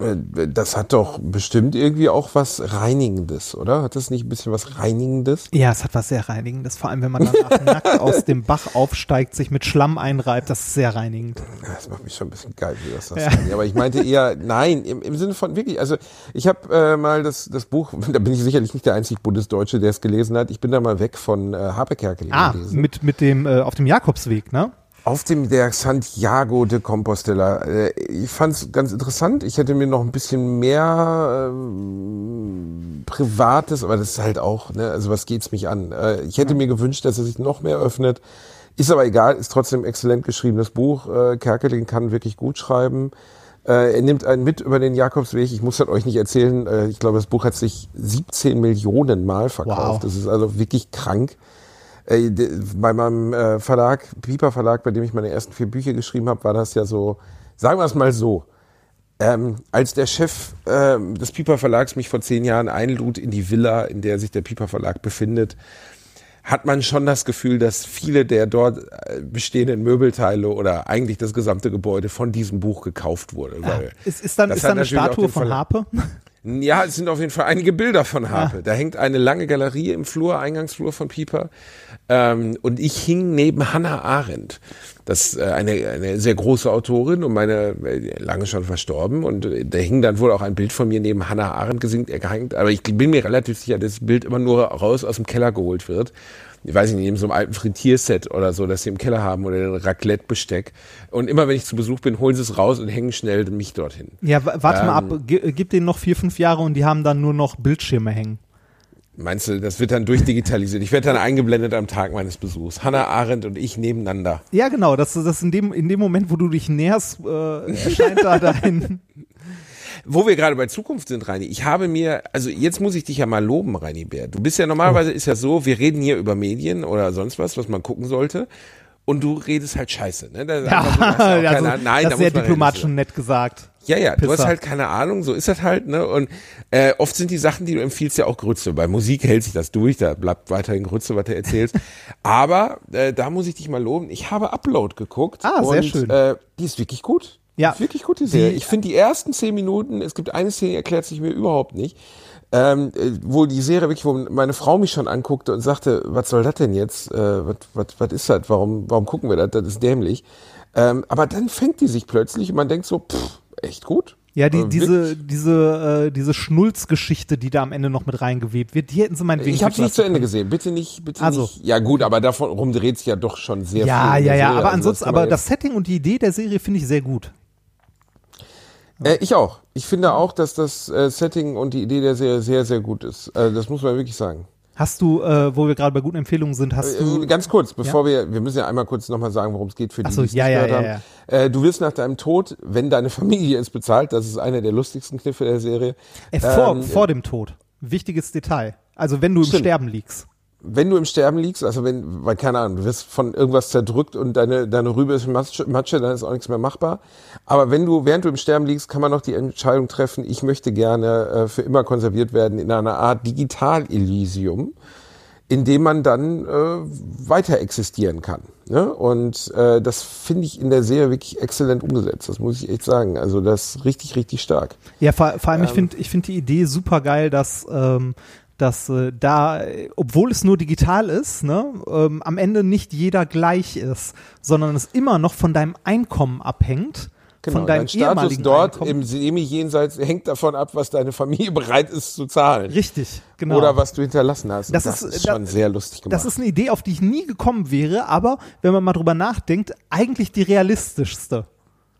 Äh, Das hat doch bestimmt irgendwie auch was Reinigendes, oder? Hat das nicht ein bisschen was Reinigendes? Ja, es hat was sehr Reinigendes, vor allem wenn man danach nackt aus dem Bach aufsteigt, sich mit Schlamm einreibt, das ist sehr reinigend. Das macht mich schon ein bisschen geil, wie das das Ja. Aber ich meinte eher, nein, im, im Sinne von wirklich, also ich habe äh, mal das, das Buch, da bin ich sicherlich nicht der einzig Bundesdeutsche, der es gelesen hat. Ich bin da mal weg von äh, Harpe Kerkeling Ah, gelesen. mit, mit dem, äh, auf dem Jakobsweg, ne? Auf dem der Santiago de Compostela. Äh, ich fand es ganz interessant. Ich hätte mir noch ein bisschen mehr ähm, Privates, aber das ist halt auch, ne, also was geht's mich an? Äh, ich hätte mir gewünscht, dass er sich noch mehr öffnet. Ist aber egal, ist trotzdem exzellent geschriebenes Buch. Äh, Kerkeling kann wirklich gut schreiben. Äh, er nimmt einen mit über den Jakobsweg. Ich muss das euch nicht erzählen. Äh, ich glaube, das Buch hat sich 17 Millionen Mal verkauft. Wow. Das ist also wirklich krank. Äh, bei meinem äh, Verlag, Piper Verlag, bei dem ich meine ersten vier Bücher geschrieben habe, war das ja so, sagen wir es mal so, ähm, als der Chef ähm, des Piper Verlags mich vor zehn Jahren einlud in die Villa, in der sich der Piper Verlag befindet, hat man schon das Gefühl, dass viele der dort äh, bestehenden Möbelteile oder eigentlich das gesamte Gebäude von diesem Buch gekauft wurde. Weil Ist, ist dann, das ist dann eine Statue von Verlag- Harpe? Ja, es sind auf jeden Fall einige Bilder von Harpe. Da hängt eine lange Galerie im Flur, Eingangsflur von Pieper. Ähm, und ich hing neben Hannah Arendt. Das äh, eine, eine sehr große Autorin und meine äh, lange schon verstorben. Und äh, da hing dann wohl auch ein Bild von mir neben Hannah Arendt gesinkt, äh, gehängt. Aber ich bin mir relativ sicher, dass das Bild immer nur raus aus dem Keller geholt wird. Ich weiß nicht, neben so einem alten Frittierset oder so, das sie im Keller haben oder ein Raclette-Besteck. Und immer wenn ich zu Besuch bin, holen sie es raus und hängen schnell mich dorthin. Ja, wa- warte mal Ähm. ab, G äh, gib denen noch vier, fünf Jahre und die haben dann nur noch Bildschirme hängen. Meinst du, das wird dann durchdigitalisiert? Ich werde dann eingeblendet am Tag meines Besuchs. Hannah Arendt und ich nebeneinander. Ja, genau, das, das in, dem, in dem Moment, wo du dich näherst, äh, erscheint da dein. Wo wir gerade bei Zukunft sind, Reini, ich habe mir, also jetzt muss ich dich ja mal loben, Reini Bär. Du bist ja normalerweise ist ja so, wir reden hier über Medien oder sonst was, was man gucken sollte. Und du redest halt scheiße. Ne? Das einfach so, ja Ja, keine, also, nein, das da ist sehr diplomatisch und nett gesagt. Ja, ja, du hast halt keine Ahnung, so ist das halt, ne? Und äh, oft sind die Sachen, die du empfiehlst, ja auch Grütze. Bei Musik hält sich das durch, da bleibt weiterhin Grütze, was du erzählst. Aber äh, da muss ich dich mal loben. Ich habe Upload geguckt. Ah, sehr und, schön. Äh, die ist wirklich gut. Ja. Ist wirklich gut, die Serie. Die- ich finde die ersten zehn Minuten, es gibt eine Szene, die erklärt sich mir überhaupt nicht. Ähm, äh, wo die Serie wirklich, wo meine Frau mich schon anguckte und sagte, was soll das denn jetzt? Äh, was, ist das? Warum, warum gucken wir das? Das ist dämlich. Ähm, aber dann fängt die sich plötzlich und man denkt so, pff, echt gut. Ja, die, Äh, diese, diese, äh, diese Schnulzgeschichte, die da am Ende noch mit reingewebt wird, die hätten sie meinetwegen Ich habe sie nicht zu Ende gesehen. Bitte nicht, bitte Also. nicht. Ja gut, aber davon rum dreht sich ja doch schon sehr Ja, viel. in ja, der ja, aber Also ansonsten, aber das Setting und die Idee der Serie finde ich sehr gut. Äh, ich auch. Ich finde auch, dass das äh, Setting und die Idee der Serie sehr, sehr gut ist. Äh, das muss man wirklich sagen. Hast du, äh, wo wir gerade bei guten Empfehlungen sind, hast Äh, du. Ganz kurz, bevor wir, wir müssen ja einmal kurz nochmal sagen, worum es geht für die, so, die ja, ja, ja, haben. Äh, du wirst nach deinem Tod, wenn deine Familie es bezahlt, das ist einer der lustigsten Kniffe der Serie, Äh, vor, ähm, vor dem Tod. Wichtiges Detail. Also wenn du im Stimmt. Sterben liegst. Wenn du im Sterben liegst, also wenn, weil keine Ahnung, du wirst von irgendwas zerdrückt und deine, deine Rübe ist Matsche, Matsche, dann ist auch nichts mehr machbar. Aber wenn du, während du im Sterben liegst, kann man noch die Entscheidung treffen, ich möchte gerne äh, für immer konserviert werden in einer Art Digital-Elysium, in dem man dann äh, weiter existieren kann. Ne? Und äh, das finde ich in der Serie wirklich exzellent umgesetzt, das muss ich echt sagen. Also das ist richtig, richtig stark. Ja, vor, vor Ähm. allem, ich finde ich find die Idee super geil, dass, ähm, dass äh, da, äh, obwohl es nur digital ist, ne, ähm, am Ende nicht jeder gleich ist, sondern es immer noch von deinem Einkommen abhängt. von deinem Genau, dein Status dort Einkommen. im Semi-Jenseits hängt davon ab, was deine Familie bereit ist zu zahlen. Richtig, genau. Oder was du hinterlassen hast. Das Das, ist- ist, schon da- sehr lustig gemacht. Das ist eine Idee, auf die ich nie gekommen wäre, aber wenn man mal drüber nachdenkt, eigentlich die realistischste.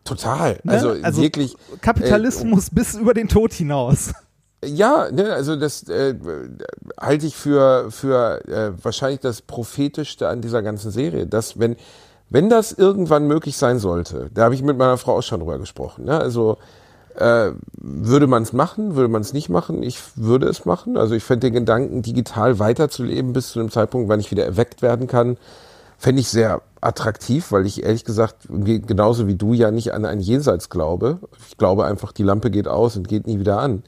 total. Ne? Also, wirklich. Kapitalismus bis über den Tod hinaus. Ja, ne, also das äh, halte ich für für äh, wahrscheinlich das prophetischste an dieser ganzen Serie, dass wenn wenn das irgendwann möglich sein sollte, da habe ich mit meiner Frau auch schon drüber gesprochen. Ne? Also äh, würde man es machen, würde man es nicht machen? Ich würde es machen. Also ich fände den Gedanken, digital weiterzuleben bis zu einem Zeitpunkt, wann ich wieder erweckt werden kann, fände ich sehr attraktiv, weil ich ehrlich gesagt ge- genauso wie du ja nicht an ein Jenseits glaube. Ich glaube einfach, die Lampe geht aus und geht nie wieder an.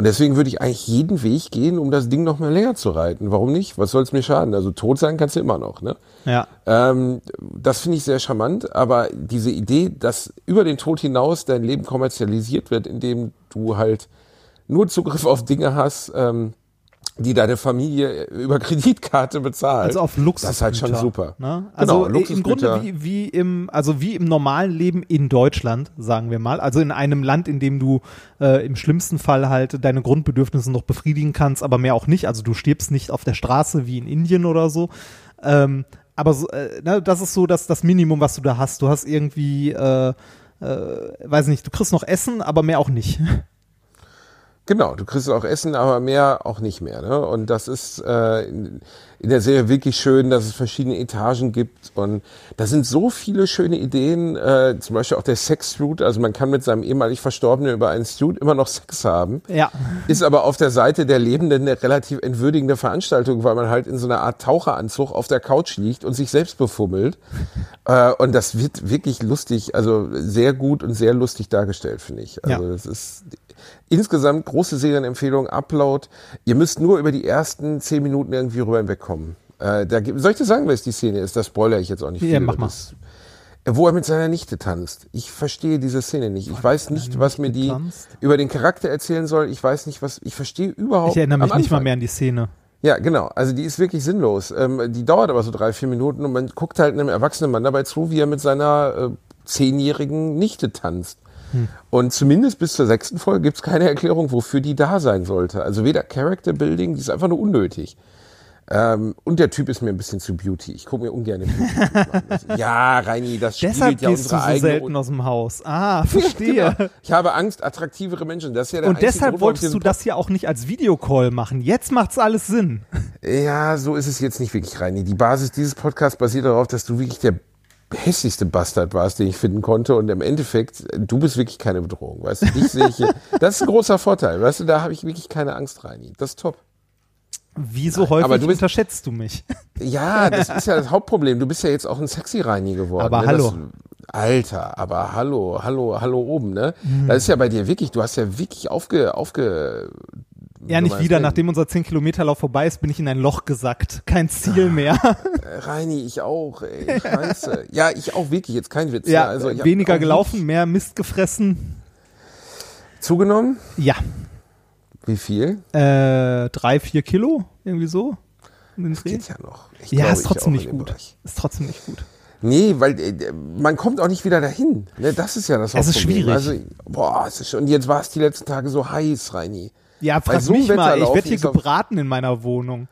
Und deswegen würde ich eigentlich jeden Weg gehen, um das Ding noch mal länger zu reiten. Warum nicht? Was soll es mir schaden? Also tot sein kannst du immer noch. Ne? Ja. Ähm, das finde ich sehr charmant, aber diese Idee, dass über den Tod hinaus dein Leben kommerzialisiert wird, indem du halt nur Zugriff auf Dinge hast, ähm, die deine Familie über Kreditkarte bezahlt. Also auf Luxus. Das ist halt schon super. Ne? Also Genau, äh, im. Grunde wie, wie im, also wie im normalen Leben in Deutschland, sagen wir mal. Also in einem Land, in dem du äh, im schlimmsten Fall halt deine Grundbedürfnisse noch befriedigen kannst, aber mehr auch nicht. Also du stirbst nicht auf der Straße wie in Indien oder so. Ähm, aber so, äh, ne, das ist so das, das Minimum, was du da hast. Du hast irgendwie, äh, äh, weiß nicht, du kriegst noch Essen, aber mehr auch nicht. Genau, du kriegst auch Essen, aber mehr auch nicht mehr. Ne? Und das ist äh, in, in der Serie wirklich schön, dass es verschiedene Etagen gibt. Und da sind so viele schöne Ideen, äh, zum Beispiel auch der Sex-Suit. Also man kann mit seinem ehemalig Verstorbenen über einen Suit immer noch Sex haben. ja. Ist aber auf der Seite der Lebenden eine relativ entwürdigende Veranstaltung, weil man halt in so einer Art Taucheranzug auf der Couch liegt und sich selbst befummelt. Äh, und das wird wirklich lustig, also sehr gut und sehr lustig dargestellt, finde ich. Also Ja. das ist insgesamt große Serienempfehlung, Upload. Ihr müsst nur über die ersten zehn Minuten irgendwie rüber hinwegkommen. Äh, da, soll ich dir sagen, was die Szene ist? Das spoilere ich jetzt auch nicht Ja, viel. mach mal. Das, äh, wo er mit seiner Nichte tanzt. Ich verstehe diese Szene nicht. Ich weiß nicht, was mir die über den Charakter erzählen soll. Ich weiß nicht, was. Ich verstehe überhaupt. Ich erinnere mich nicht mal mehr an die Szene. Ja, genau. Also die ist wirklich sinnlos. Ähm, die dauert aber so drei, vier Minuten und man guckt halt einem erwachsenen Mann dabei zu, wie er mit seiner äh, zehnjährigen Nichte tanzt. Hm. Und zumindest bis zur sechsten Folge gibt's keine Erklärung, wofür die da sein sollte. Also weder Character Building, die ist einfach nur unnötig. Ähm, und der Typ ist mir ein bisschen zu Beauty. Ich gucke mir ungern Beauty an. Ja, Reini, das spiegelt Deshalb ja gehst du unsere so eigene selten aus dem Haus. Ah, verstehe. Genau. Ich habe Angst, attraktivere Menschen. Das ist ja der Und deshalb Grund, wolltest du das hier auch nicht als Videocall machen. Jetzt macht's alles Sinn. Ja, so ist es jetzt nicht wirklich, Reini. Die Basis dieses Podcasts basiert darauf, dass du wirklich der hässlichste Bastard warst, den ich finden konnte. Und im Endeffekt, du bist wirklich keine Bedrohung. Weißt du, ich sehe hier, das ist ein großer Vorteil. Weißt du, da habe ich wirklich keine Angst, Reini. Das ist top. Wieso häufig aber du bist- unterschätzt du mich? Ja, das ist ja das Hauptproblem. Du bist ja jetzt auch ein sexy Reini geworden. Aber ne? hallo. Das, Alter, aber hallo, hallo, hallo oben, ne? Mhm. Das ist ja bei dir wirklich, du hast ja wirklich aufge, aufge, Ja, nicht wieder. ne? Nachdem unser 10-Kilometer-Lauf vorbei ist, bin ich in ein Loch gesackt. Kein Ziel mehr. Äh, Reini, ich auch, ey, scheiße. ja, ich auch wirklich, jetzt kein Witz. ja, ne? also, weniger gelaufen, mehr Mist gefressen. Zugenommen? Ja, Wie viel? äh, drei, vier Kilo, irgendwie so. Dreh. Geht ja noch. Ich Ja, glaube, ist trotzdem nicht gut. Bereich. Ist trotzdem nicht gut. Nee, weil äh, man kommt auch nicht wieder dahin. Ne, das ist ja das Es ist Hauptproblem. schwierig. Also, boah, es ist schon, und jetzt war es die letzten Tage so heiß, Reini. Ja, Bei frag so mich mal, ich werde hier gebraten in meiner Wohnung.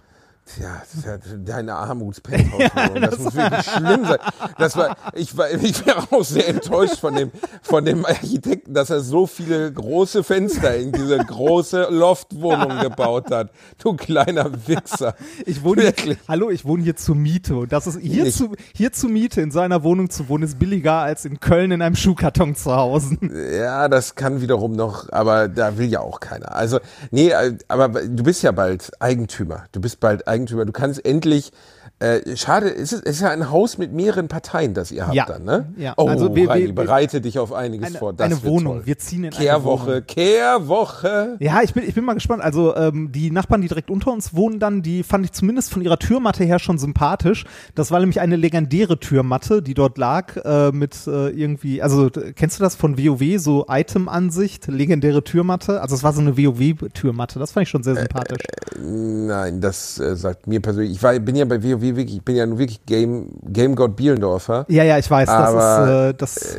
Das ist ja deine Armuts-Penthouse-Wohnung. das, muss wirklich schlimm sein. Das war, ich war, ich wäre auch sehr enttäuscht von dem, von dem Architekten, dass er so viele große Fenster in diese große Loftwohnung gebaut hat. Du kleiner Wichser. Ich wohne hier, Wirklich. hallo, ich wohne hier zur Miete und das ist hier zu, hier zur Miete in so einer Wohnung zu wohnen ist billiger als in Köln in einem Schuhkarton zu Hause. Ja, das kann wiederum noch, aber da will ja auch keiner. Also, nee, äh, aber du bist ja bald Eigentümer. Du bist bald Eigentümer. Du kannst endlich, äh, schade, es ist, es ist ja ein Haus mit mehreren Parteien, das ihr habt Ja. dann, ne? Ja. Oh, Also wir- Reini, wir- bereite dich auf einiges Eine, vor. Das eine Wohnung. Toll. Wir ziehen in eine Kehrwoche, Wohnung. Kehrwoche. Ja, ich bin, ich bin mal gespannt. Also ähm, die Nachbarn, die direkt unter uns wohnen dann, die fand ich zumindest von ihrer Türmatte her schon sympathisch. Das war nämlich eine legendäre Türmatte, die dort lag äh, mit äh, irgendwie, also kennst du das von WoW, so Item-Ansicht, legendäre Türmatte? Also es war so eine WoW-Türmatte, das fand ich schon sehr sympathisch. Nein, das äh, sagt mir persönlich. Ich war, bin ja bei WoW wirklich, ich bin ja nur wirklich Game, Game God Bielendorfer. ja, ja, ich weiß, das aber, ist, äh, das,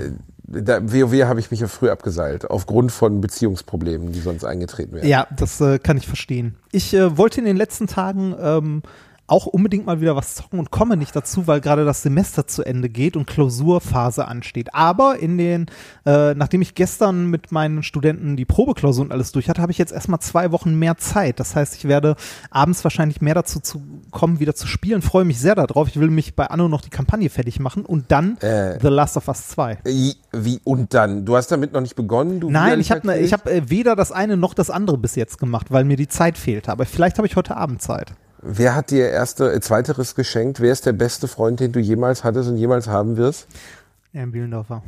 Da, WoW habe ich mich ja früh abgeseilt, aufgrund von Beziehungsproblemen, die sonst eingetreten wären. Ja, das äh, kann ich verstehen. Ich äh, wollte in den letzten Tagen ähm, auch unbedingt mal wieder was zocken und komme nicht dazu, weil gerade das Semester zu Ende geht und Klausurphase ansteht. Aber in den, äh, nachdem ich gestern mit meinen Studenten die Probeklausur und alles durch hatte, habe ich jetzt erstmal zwei Wochen mehr Zeit. Das heißt, ich werde abends wahrscheinlich mehr dazu zu kommen, wieder zu spielen. Freue mich sehr darauf. Ich will mich bei Anno noch die Kampagne fertig machen und dann Äh. The Last of Us 2. Wie, wie, und dann? Du hast damit noch nicht begonnen? Du Nein, ich habe ich hab, äh, weder das eine noch das andere bis jetzt gemacht, weil mir die Zeit fehlte. Aber vielleicht habe ich heute Abend Zeit. Wer hat dir erste, äh, zweiteres geschenkt? Wer ist der beste Freund, den du jemals hattest und jemals haben wirst? Jan Bielendorfer.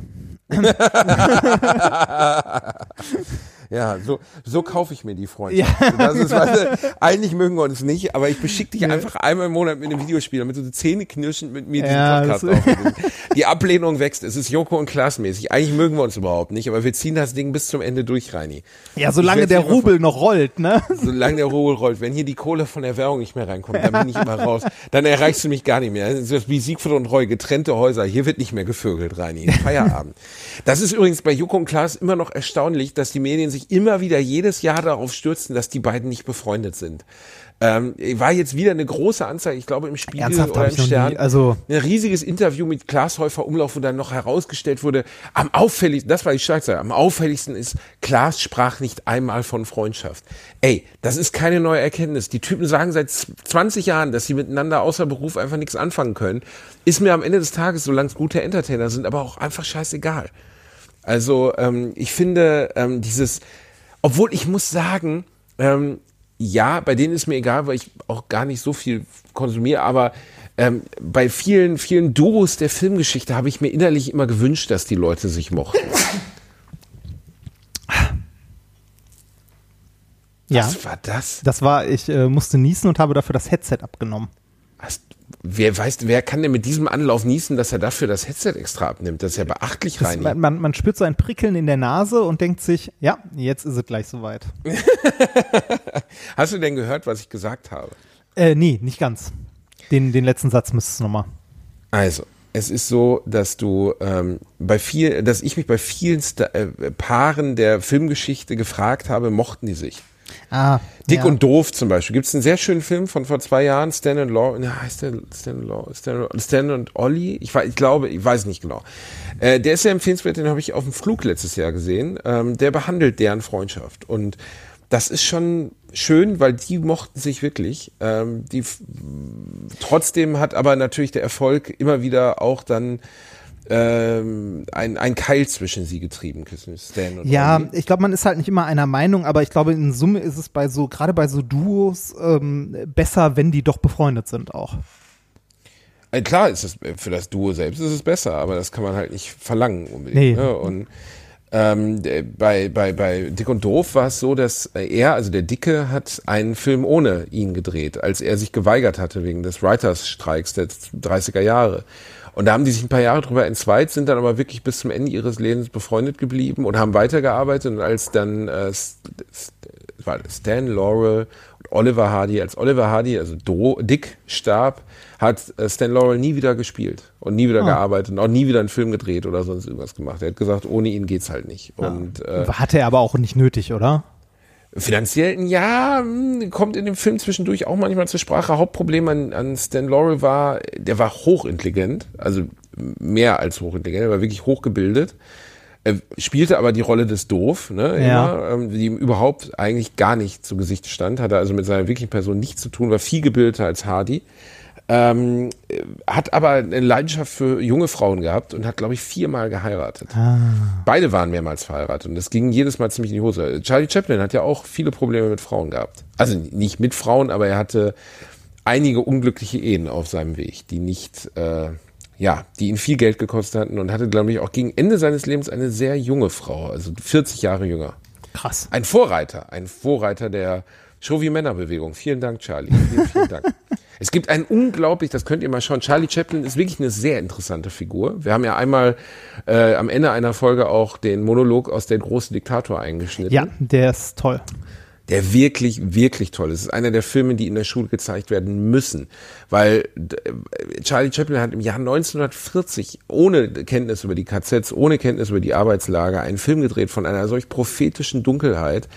Ja, so, so kaufe ich mir die Freundschaft. Das ist, weißt du, eigentlich mögen wir uns nicht, aber ich beschicke dich einfach einmal im Monat mit einem Videospiel, damit du Zähne knirschend mit mir diesen Ja, Podcast aufnimmst. Die Ablehnung wächst. Es ist Joko und Klaas mäßig. Eigentlich mögen wir uns überhaupt nicht, aber wir ziehen das Ding bis zum Ende durch, Reini. Ja, solange der Rubel noch rollt, ne? Solange der Rubel rollt, wenn hier die Kohle von der Währung nicht mehr reinkommt, dann bin ich immer raus. Dann erreichst du mich gar nicht mehr. Das ist wie Siegfried und Roy, getrennte Häuser. Hier wird nicht mehr gevögelt, Reini. Feierabend. Das ist übrigens bei Joko und Klaas immer noch erstaunlich, dass die Medien sich immer wieder jedes Jahr darauf stürzen, dass die beiden nicht befreundet sind. Ähm, war jetzt wieder eine große Anzeige, ich glaube im Spiegel Ernsthaft oder im noch nie, Stern. also- ein riesiges Interview mit Klaas Häufer Umlauf, wo dann noch herausgestellt wurde, am auffälligsten, das war die Schlagzeile, am auffälligsten ist, Klaas sprach nicht einmal von Freundschaft. Ey, das ist keine neue Erkenntnis. Die Typen sagen seit 20 Jahren, dass sie miteinander außer Beruf einfach nichts anfangen können. Ist mir am Ende des Tages, solange es gute Entertainer sind, aber auch einfach scheißegal. Also ähm, ich finde ähm, dieses, obwohl ich muss sagen, ähm, ja, bei denen ist mir egal, weil ich auch gar nicht so viel konsumiere, aber ähm, bei vielen, vielen Duos der Filmgeschichte habe ich mir innerlich immer gewünscht, dass die Leute sich mochten. Ja. Was war das? Das war, ich äh, musste niesen und habe dafür das Headset abgenommen. Hast, wer weiß, wer kann denn mit diesem Anlauf niesen, dass er dafür das Headset extra abnimmt? Das ist ja beachtlich Das, rein. man, man, man spürt so ein Prickeln in der Nase und denkt sich, ja, jetzt ist es gleich soweit. Hast du denn gehört, was ich gesagt habe? Äh, nee, nicht ganz. Den, den letzten Satz müsstest du nochmal. Also, es ist so, dass du ähm, bei viel, dass ich mich bei vielen Sta äh, Paaren der Filmgeschichte gefragt habe, mochten die sich? Ah, Dick ja. und Doof zum Beispiel. Gibt es einen sehr schönen Film von vor zwei Jahren, Stan und Law, na, heißt der Stan, und Law, Stan, Stan und Ollie? Ich, ich glaube, ich weiß nicht genau. Äh, der ist sehr empfehlenswert, den habe ich auf dem Flug letztes Jahr gesehen. Ähm, der behandelt deren Freundschaft. Und das ist schon schön, weil die mochten sich wirklich. Ähm, die trotzdem hat aber natürlich der Erfolg immer wieder auch dann ähm, ein, ein Keil zwischen sie getrieben, Stan und Ja, Ollie. ich glaube, man ist halt nicht immer einer Meinung, aber ich glaube, in Summe ist es bei so, gerade bei so Duos, ähm, besser, wenn die doch befreundet sind auch. Äh, Klar ist es für das Duo selbst ist es besser, aber das kann man halt nicht verlangen unbedingt. Nee. Ne? Und ähm, bei, bei, bei Dick und Doof war es so, dass äh, er, also der Dicke, hat einen Film ohne ihn gedreht, als er sich geweigert hatte wegen des Writers-Streiks der 30er Jahre. Und da haben die sich ein paar Jahre drüber entzweit, sind dann aber wirklich bis zum Ende ihres Lebens befreundet geblieben und haben weitergearbeitet. Und als dann äh, Stan Laurel und Oliver Hardy, als Oliver Hardy, also Do, Dick, starb, hat äh, Stan Laurel nie wieder gespielt und nie wieder gearbeitet und auch nie wieder einen Film gedreht oder sonst irgendwas gemacht. Er hat gesagt, ohne ihn geht's halt nicht. Und äh, Hatte er aber auch nicht nötig, oder? Finanziell, ja, hm, kommt in dem Film zwischendurch auch manchmal zur Sprache. Hauptproblem an, an Stan Laurel war, der war hochintelligent, also mehr als hochintelligent, er war wirklich hochgebildet. Er spielte aber die Rolle des Doof, ne, Ja. immer, ähm, die ihm überhaupt eigentlich gar nicht zu Gesicht stand, hatte also mit seiner wirklichen Person nichts zu tun, war viel gebildeter als Hardy. Ähm, äh, hat aber eine Leidenschaft für junge Frauen gehabt und hat, glaube ich, viermal geheiratet. Beide waren mehrmals verheiratet und das ging jedes Mal ziemlich in die Hose. Charlie Chaplin hat ja auch viele Probleme mit Frauen gehabt. Also nicht mit Frauen, aber er hatte einige unglückliche Ehen auf seinem Weg, die nicht, äh, ja, die ihn viel Geld gekostet hatten und hatte, glaube ich, auch gegen Ende seines Lebens eine sehr junge Frau, also 40 Jahre jünger. Krass. Ein Vorreiter, ein Vorreiter der Show wie Männerbewegung. Vielen Dank, Charlie. Vielen, vielen Dank. Es gibt einen unglaublich, das könnt ihr mal schauen, Charlie Chaplin ist wirklich eine sehr interessante Figur. Wir haben ja einmal äh, am Ende einer Folge auch den Monolog aus Der große Diktator eingeschnitten. Ja, der ist toll. Der wirklich, wirklich toll ist. Es ist einer der Filme, die in der Schule gezeigt werden müssen. Weil äh, Charlie Chaplin hat im Jahr 1940 ohne Kenntnis über die KZs, ohne Kenntnis über die Arbeitslager einen Film gedreht von einer solch prophetischen Dunkelheit,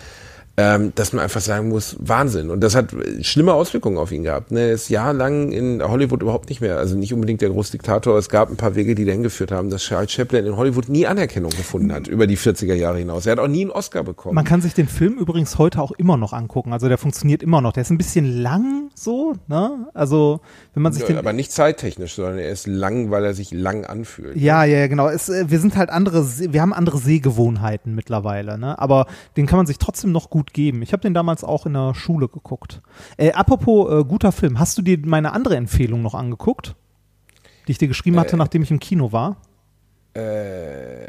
ähm, dass man einfach sagen muss, Wahnsinn. Und das hat schlimme Auswirkungen auf ihn gehabt. Ne? Er ist jahrelang in Hollywood überhaupt nicht mehr, also nicht unbedingt der Großdiktator. Es gab ein paar Wege, die dahin geführt haben, dass Charles Chaplin in Hollywood nie Anerkennung gefunden hat über die 40er Jahre hinaus. Er hat auch nie einen Oscar bekommen. Man kann sich den Film übrigens heute auch immer noch angucken. Also der funktioniert immer noch. Der ist ein bisschen lang so, ne? Also wenn man sich Ja, den aber nicht zeittechnisch, sondern er ist lang, weil er sich lang anfühlt. Ja, ja, ja, genau. Es, äh, wir sind halt andere, wir haben andere Sehgewohnheiten mittlerweile, ne? Aber den kann man sich trotzdem noch gut geben. Ich habe den damals auch in der Schule geguckt. Äh, apropos äh, guter Film, hast du dir meine andere Empfehlung noch angeguckt, die ich dir geschrieben hatte, nachdem ich im Kino war? Äh,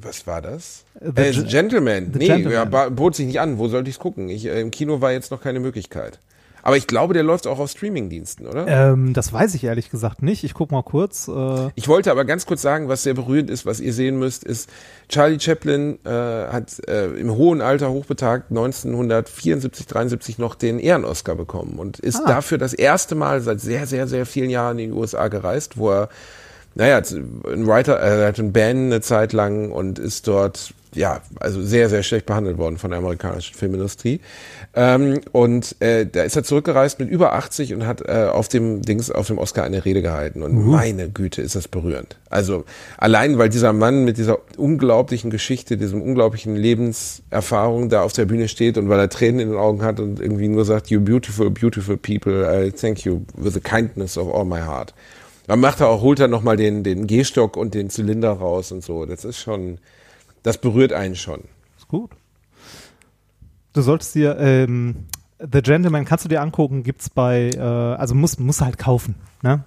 was war das? The äh, Gen- Gentleman. The nee, Gentleman. Ja, bot sich nicht an. Wo sollte ich es gucken? Ich, äh, Im Kino war jetzt noch keine Möglichkeit. Aber ich glaube, der läuft auch auf Streamingdiensten, oder? Ähm, das weiß ich ehrlich gesagt nicht. Ich guck mal kurz. Äh, Ich wollte aber ganz kurz sagen, was sehr berührend ist, was ihr sehen müsst, ist, Charlie Chaplin äh, hat äh, im hohen Alter hochbetagt 1974, 73 noch den Ehrenoskar bekommen und ist Ah. dafür das erste Mal seit sehr, sehr, sehr vielen Jahren in die USA gereist, wo er, naja, ein Writer, er hat einen Band eine Zeit lang und ist dort ja, also sehr, sehr schlecht behandelt worden von der amerikanischen Filmindustrie. Ähm, und äh, da ist er zurückgereist mit über 80 und hat äh, auf dem Dings, auf dem Oscar eine Rede gehalten. Und meine Güte, ist das berührend. Also allein, weil dieser Mann mit dieser unglaublichen Geschichte, diesem unglaublichen Lebenserfahrung da auf der Bühne steht und weil er Tränen in den Augen hat und irgendwie nur sagt, you beautiful, beautiful people, I thank you with the kindness of all my heart. Dann macht er auch, holt er nochmal den, den Gehstock und den Zylinder raus und so. Das ist schon, das berührt einen schon. ist gut. Du solltest dir ähm, The Gentleman kannst du dir angucken, gibt's bei, äh, also muss muss halt kaufen, ne?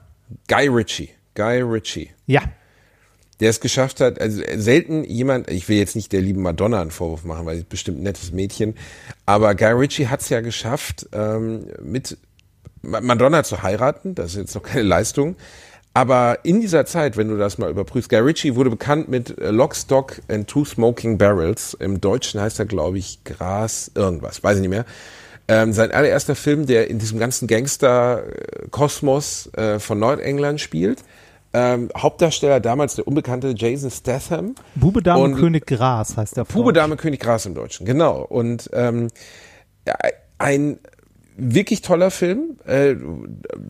Guy Ritchie. Guy Ritchie. Ja. Der es geschafft hat, also selten jemand, ich will jetzt nicht der lieben Madonna einen Vorwurf machen, weil sie ist bestimmt ein nettes Mädchen, aber Guy Ritchie hat es ja geschafft, ähm, mit Ma- Madonna zu heiraten, das ist jetzt noch keine Leistung, aber in dieser Zeit, wenn du das mal überprüfst, Guy Ritchie wurde bekannt mit äh, Lock, Stock and Two Smoking Barrels, im Deutschen heißt er, glaube ich, Gras, irgendwas, weiß ich nicht mehr. Ähm, sein allererster Film, der in diesem ganzen Gangster-Kosmos äh, von Nordengland spielt. Ähm, Hauptdarsteller damals der unbekannte Jason Statham. Bube Dame Und- König Gras heißt der Deutsch. Dame König Gras im Deutschen, genau. Und ähm, ein wirklich toller Film, äh,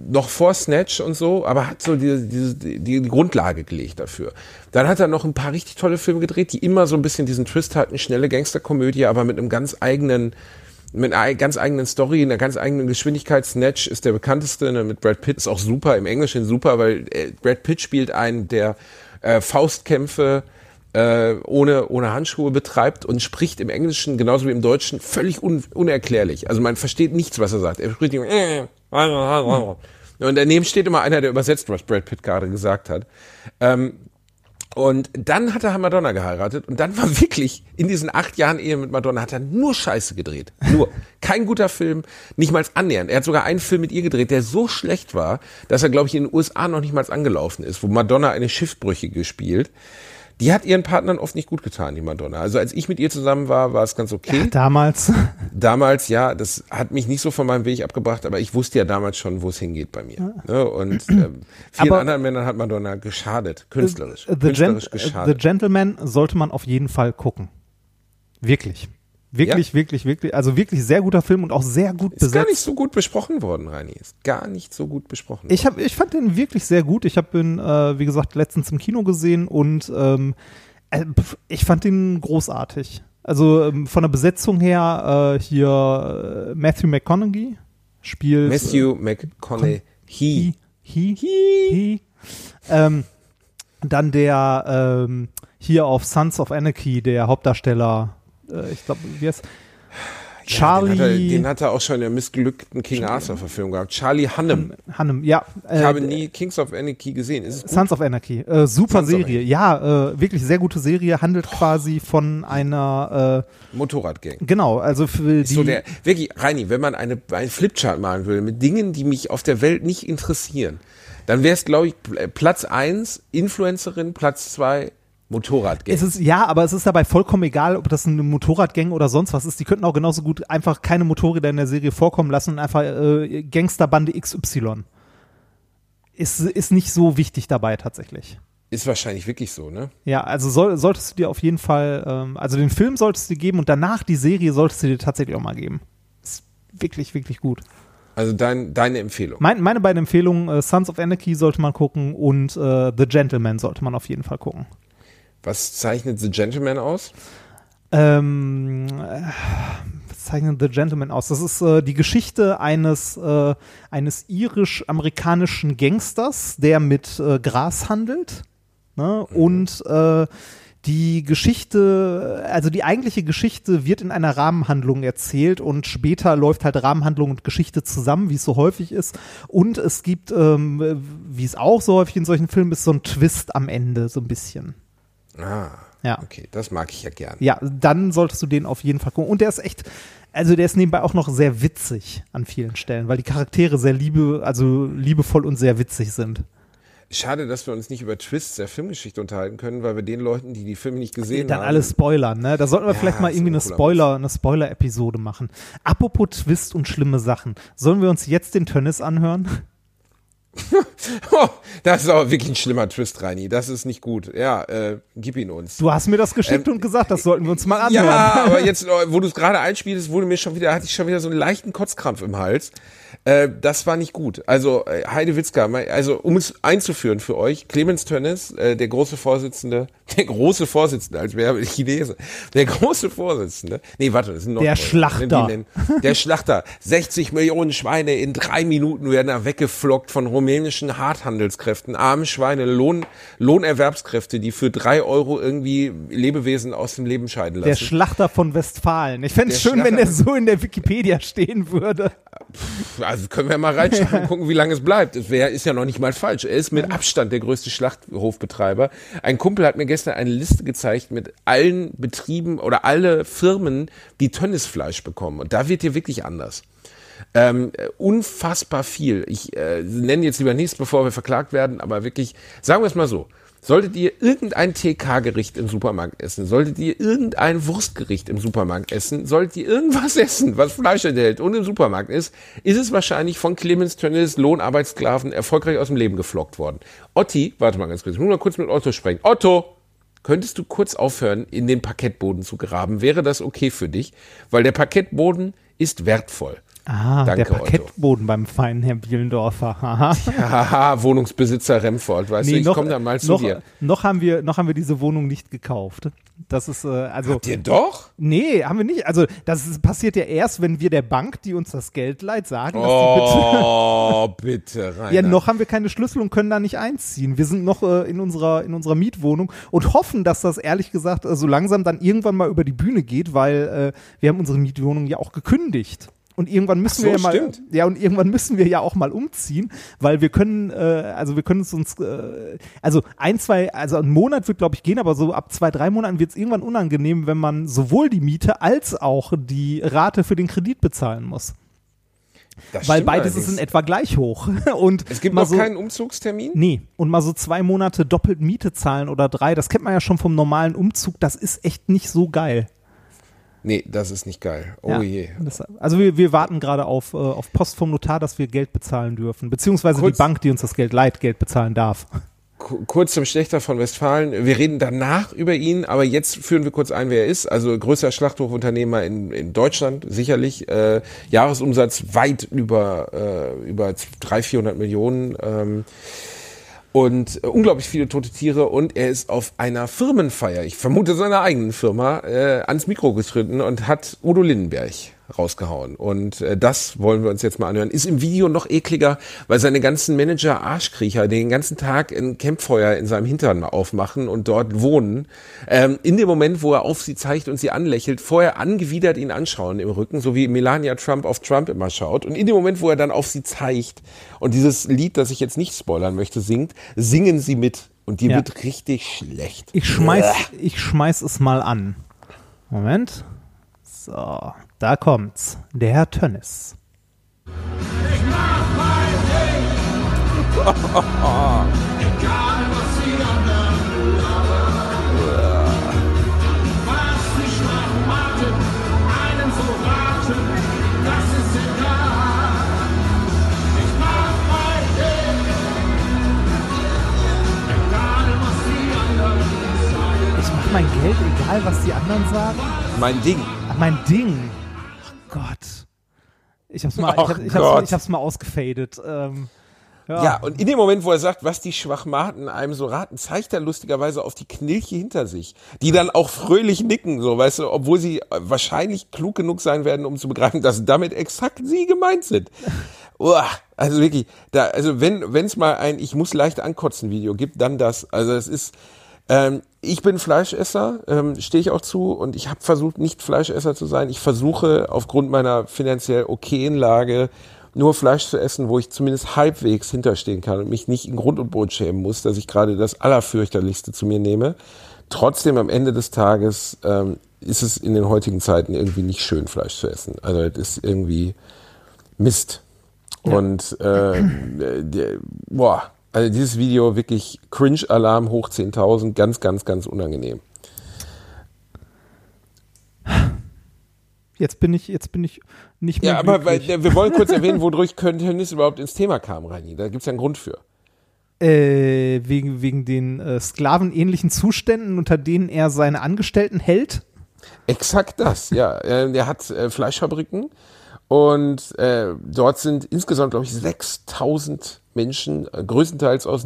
noch vor Snatch und so, aber hat so diese, diese, die, die Grundlage gelegt dafür. Dann hat er noch ein paar richtig tolle Filme gedreht, die immer so ein bisschen diesen Twist hatten, schnelle Gangsterkomödie, aber mit einem ganz eigenen mit einer ei- ganz eigenen Story, einer ganz eigenen Geschwindigkeit. Snatch ist der bekannteste, ne, mit Brad Pitt ist auch super, im Englischen super, weil äh, Brad Pitt spielt einen, der äh, Faustkämpfe äh, ohne, ohne Handschuhe betreibt und spricht im Englischen genauso wie im Deutschen völlig un, unerklärlich. Also man versteht nichts, was er sagt. Er spricht immer, äh, und daneben steht immer einer, der übersetzt, was Brad Pitt gerade gesagt hat. Ähm, und dann hat er Madonna geheiratet und dann war wirklich in diesen acht Jahren Ehe mit Madonna hat er nur Scheiße gedreht. Nur. Kein guter Film, nicht mal annähernd. Er hat sogar einen Film mit ihr gedreht, der so schlecht war, dass er, glaube ich, in den USA noch nicht mal angelaufen ist, wo Madonna eine Schiffbrüchige spielt. Die hat ihren Partnern oft nicht gut getan, die Madonna. Also als ich mit ihr zusammen war, war es ganz okay. Ja, damals. Damals, ja, das hat mich nicht so von meinem Weg abgebracht, aber ich wusste ja damals schon, wo es hingeht bei mir. Ne? Und ähm, vielen Aber- anderen Männern hat Madonna geschadet, künstlerisch, The, künstlerisch Gent geschadet. The Gentleman sollte man auf jeden Fall gucken. Wirklich. Wirklich, wirklich, wirklich. Also wirklich sehr guter Film und auch sehr gut Ist gar besetzt. nicht so gut besprochen worden, Reini. Ist gar nicht so gut besprochen Ich, hab, ich fand den wirklich sehr gut. Ich habe ihn, äh, wie gesagt, letztens im Kino gesehen und ähm, äh, ich fand ihn großartig. Also ähm, von der Besetzung her äh, hier äh, Matthew McConaughey spielt Matthew McConaughey. He, he, he. Ähm, dann der ähm, hier auf Sons of Anarchy, der Hauptdarsteller, äh, ich glaube, wie heißt Charlie Den hat, er, den hat er auch schon in der missglückten King Arthur Verfilmung gehabt. Charlie Hunnam. Hannem, ja. Äh, Ich habe nie Kings of Anarchy gesehen. Sons of Anarchy, äh, super Sons Serie. Ja, äh, wirklich sehr gute Serie, handelt quasi von einer, Motorradgang. äh, genau, also für die, so der, wirklich, Reini, wenn man eine, einen Flipchart malen will mit Dingen, die mich auf der Welt nicht interessieren, dann wäre es, glaube ich, Pl- Platz eins Influencerin, Platz zwei Motorradgang. es ist, ja, aber es ist dabei vollkommen egal, ob das eine Motorradgang oder sonst was ist. Die könnten auch genauso gut einfach keine Motorräder in der Serie vorkommen lassen und einfach äh, Gangsterbande XY. Ist, ist nicht so wichtig dabei tatsächlich. Ist wahrscheinlich wirklich so, ne? Ja, also soll, solltest du dir auf jeden Fall, ähm, also den Film solltest du dir geben und danach die Serie solltest du dir tatsächlich auch mal geben. Ist wirklich, wirklich gut. Also dein, deine Empfehlung. Mein, meine beiden Empfehlungen, äh, Sons of Anarchy sollte man gucken und äh, The Gentleman sollte man auf jeden Fall gucken. Was zeichnet The Gentleman aus? Ähm, äh, was zeichnet The Gentleman aus? Das ist äh, die Geschichte eines, äh, eines irisch-amerikanischen Gangsters, der mit äh, Gras handelt ne? und äh, die Geschichte, also die eigentliche Geschichte wird in einer Rahmenhandlung erzählt und später läuft halt Rahmenhandlung und Geschichte zusammen, wie es so häufig ist. Und es gibt, ähm, wie es auch so häufig in solchen Filmen ist, so ein Twist am Ende, so ein bisschen. Ah, Ja. okay, das mag ich ja gern. Ja, dann solltest du den auf jeden Fall gucken. Und der ist echt, also der ist nebenbei auch noch sehr witzig an vielen Stellen, weil die Charaktere sehr liebe, also liebevoll und sehr witzig sind. Schade, dass wir uns nicht über Twists der Filmgeschichte unterhalten können, weil wir den Leuten, die die Filme nicht gesehen Dann haben. alles Spoilern, ne? Da sollten wir Ja, vielleicht mal irgendwie eine Spoiler, eine Spoiler-Episode machen. Apropos Twist und schlimme Sachen. Sollen wir uns jetzt den Tönnis anhören? Oh, das ist aber wirklich ein schlimmer Twist, Reini. Das ist nicht gut. Ja, äh, gib ihn uns. Du hast mir das geschickt und gesagt, das sollten wir uns mal anhören. Ähm, Ja, aber jetzt, äh, wo du es gerade einspielst, wurde mir schon wieder, hatte ich schon wieder so einen leichten Kotzkrampf im Hals. Äh, das war nicht gut. Also äh, Heide Witzka, also um es einzuführen für euch, Clemens Tönnes, äh, der große Vorsitzende, der große Vorsitzende, als wäre ich Chinese, der große Vorsitzende, nee, warte, das ist ein Der Schlachter. Der Schlachter. 60 Millionen Schweine in drei Minuten werden da weggeflockt von rumänischen Harthandelskräften, arme Schweine, Lohn, Lohnerwerbskräfte, die für drei Euro irgendwie Lebewesen aus dem Leben scheiden lassen. Der Schlachter von Westfalen. Ich fände es schön, wenn der Schlachter- so in der Wikipedia stehen würde. Also können wir mal reinschauen und gucken, wie lange es bleibt. Es wär, ist ja noch nicht mal falsch. Er ist mit Abstand der größte Schlachthofbetreiber. Ein Kumpel hat mir gestern eine Liste gezeigt mit allen Betrieben oder alle Firmen, die Tönnisfleisch bekommen. Und da wird hier wirklich anders. Ähm, äh, unfassbar viel. Ich äh, nenne jetzt lieber nichts, bevor wir verklagt werden, aber wirklich, sagen wir es mal so. Solltet ihr irgendein TK-Gericht im Supermarkt essen, solltet ihr irgendein Wurstgericht im Supermarkt essen, solltet ihr irgendwas essen, was Fleisch enthält und im Supermarkt ist, ist es wahrscheinlich von Clemens Tönnies Lohnarbeitssklaven erfolgreich aus dem Leben geflockt worden. Otti, warte mal ganz kurz, ich muss mal kurz mit Otto sprechen. Otto, könntest du kurz aufhören, in den Parkettboden zu graben? Wäre das okay für dich? Weil der Parkettboden ist wertvoll. Ah, Danke, der Parkettboden beim feinen Herrn Bielendorfer. Haha. Haha, Wohnungsbesitzer Remford, weißt du, ich komme dann mal zu noch, dir. noch haben wir noch haben wir diese Wohnung nicht gekauft. Das ist äh, also Dir doch? nee, haben wir nicht. Also das ist, passiert ja erst, wenn wir der Bank, die uns das Geld leiht, sagen, dass die bitte Oh, bitte, Rainer. Ja, noch haben wir keine Schlüssel und können da nicht einziehen. Wir sind noch äh, in unserer in unserer Mietwohnung und hoffen, dass das ehrlich gesagt äh, so langsam dann irgendwann mal über die Bühne geht, weil äh, wir haben unsere Mietwohnung ja auch gekündigt. Und irgendwann müssen so, wir ja mal, stimmt. ja und irgendwann müssen wir ja auch mal umziehen, weil wir können, äh, also wir können es uns, äh, also ein zwei, also ein Monat wird glaube ich gehen, aber so ab zwei drei Monaten wird es irgendwann unangenehm, wenn man sowohl die Miete als auch die Rate für den Kredit bezahlen muss, Das weil beides ist allerdings. in etwa gleich hoch. Und Es gibt mal noch so, keinen Umzugstermin? Nee, und mal so zwei Monate doppelt Miete zahlen oder drei, das kennt man ja schon vom normalen Umzug, das ist echt nicht so geil. Nee, das ist nicht geil. Oh Ja, je. deshalb- also wir, wir warten gerade auf, äh, auf Post vom Notar, dass wir Geld bezahlen dürfen, beziehungsweise Kurz- die Bank, die uns das Geld leiht, Geld bezahlen darf. Ku- Kurz zum Schlechter von Westfalen. Wir reden danach über ihn, aber jetzt führen wir kurz ein, wer er ist. Also größter Schlachthofunternehmer in, in Deutschland, sicherlich. Äh, Jahresumsatz weit über, äh, über 300, 400 Millionen. Ähm, und äh, unglaublich viele tote Tiere. Und er ist auf einer Firmenfeier, ich vermute seiner eigenen Firma, äh, ans Mikro getreten und hat Udo Lindenberg rausgehauen. Und äh, das wollen wir uns jetzt mal anhören. Ist im Video noch ekliger, weil seine ganzen Manager Arschkriecher den ganzen Tag ein Campfeuer in seinem Hintern aufmachen und dort wohnen. Ähm, in dem Moment, wo er auf sie zeigt und sie anlächelt, vorher angewidert ihn anschauen im Rücken, so wie Melania Trump auf Trump immer schaut. Und in dem Moment, wo er dann auf sie zeigt und dieses Lied, das ich jetzt nicht spoilern möchte, singt, singen sie mit. Und dir Ja. wird richtig schlecht. Ich schmeiß, ich schmeiß es mal an. Moment. So, da kommt's. Der Herr Tönnis. Ich mach mein Geld, egal was die anderen sagen. Mein Ding. Ach, mein Ding. Gott. Ich hab's mal, ich, hab, ich, hab's, ich hab's mal ausgefadet. Ähm, ja. Ja, und in dem Moment, wo er sagt, was die Schwachmaten einem so raten, zeigt er lustigerweise auf die Knilche hinter sich, die dann auch fröhlich nicken, so, weißt du, obwohl sie äh, wahrscheinlich klug genug sein werden, um zu begreifen, dass damit exakt sie gemeint sind. Uah, also wirklich, da, also wenn, wenn es mal ein Ich muss leicht ankotzen Video gibt, dann das. Also es ist, ähm, ich bin Fleischesser, ähm, stehe ich auch zu und ich habe versucht, nicht Fleischesser zu sein. Ich versuche aufgrund meiner finanziell okayen Lage nur Fleisch zu essen, wo ich zumindest halbwegs hinterstehen kann und mich nicht in Grund und Boden schämen muss, dass ich gerade das Allerfürchterlichste zu mir nehme. Trotzdem am Ende des Tages ähm, ist es in den heutigen Zeiten irgendwie nicht schön, Fleisch zu essen. Also es ist irgendwie Mist. Und äh, der, boah, also dieses Video wirklich Cringe-Alarm hoch 10.000, ganz, ganz, ganz unangenehm. Jetzt bin ich, jetzt bin ich nicht mehr Ja, aber glücklich. wir wollen kurz erwähnen, wodurch Tönnies überhaupt ins Thema kam, Reini. Da gibt's ja einen Grund für. äh, wegen, wegen den äh, sklavenähnlichen Zuständen, unter denen er seine Angestellten hält. Exakt das, ja. Äh, Der hat äh, Fleischfabriken und äh, dort sind insgesamt, glaube ich, 6000 Menschen, äh, größtenteils aus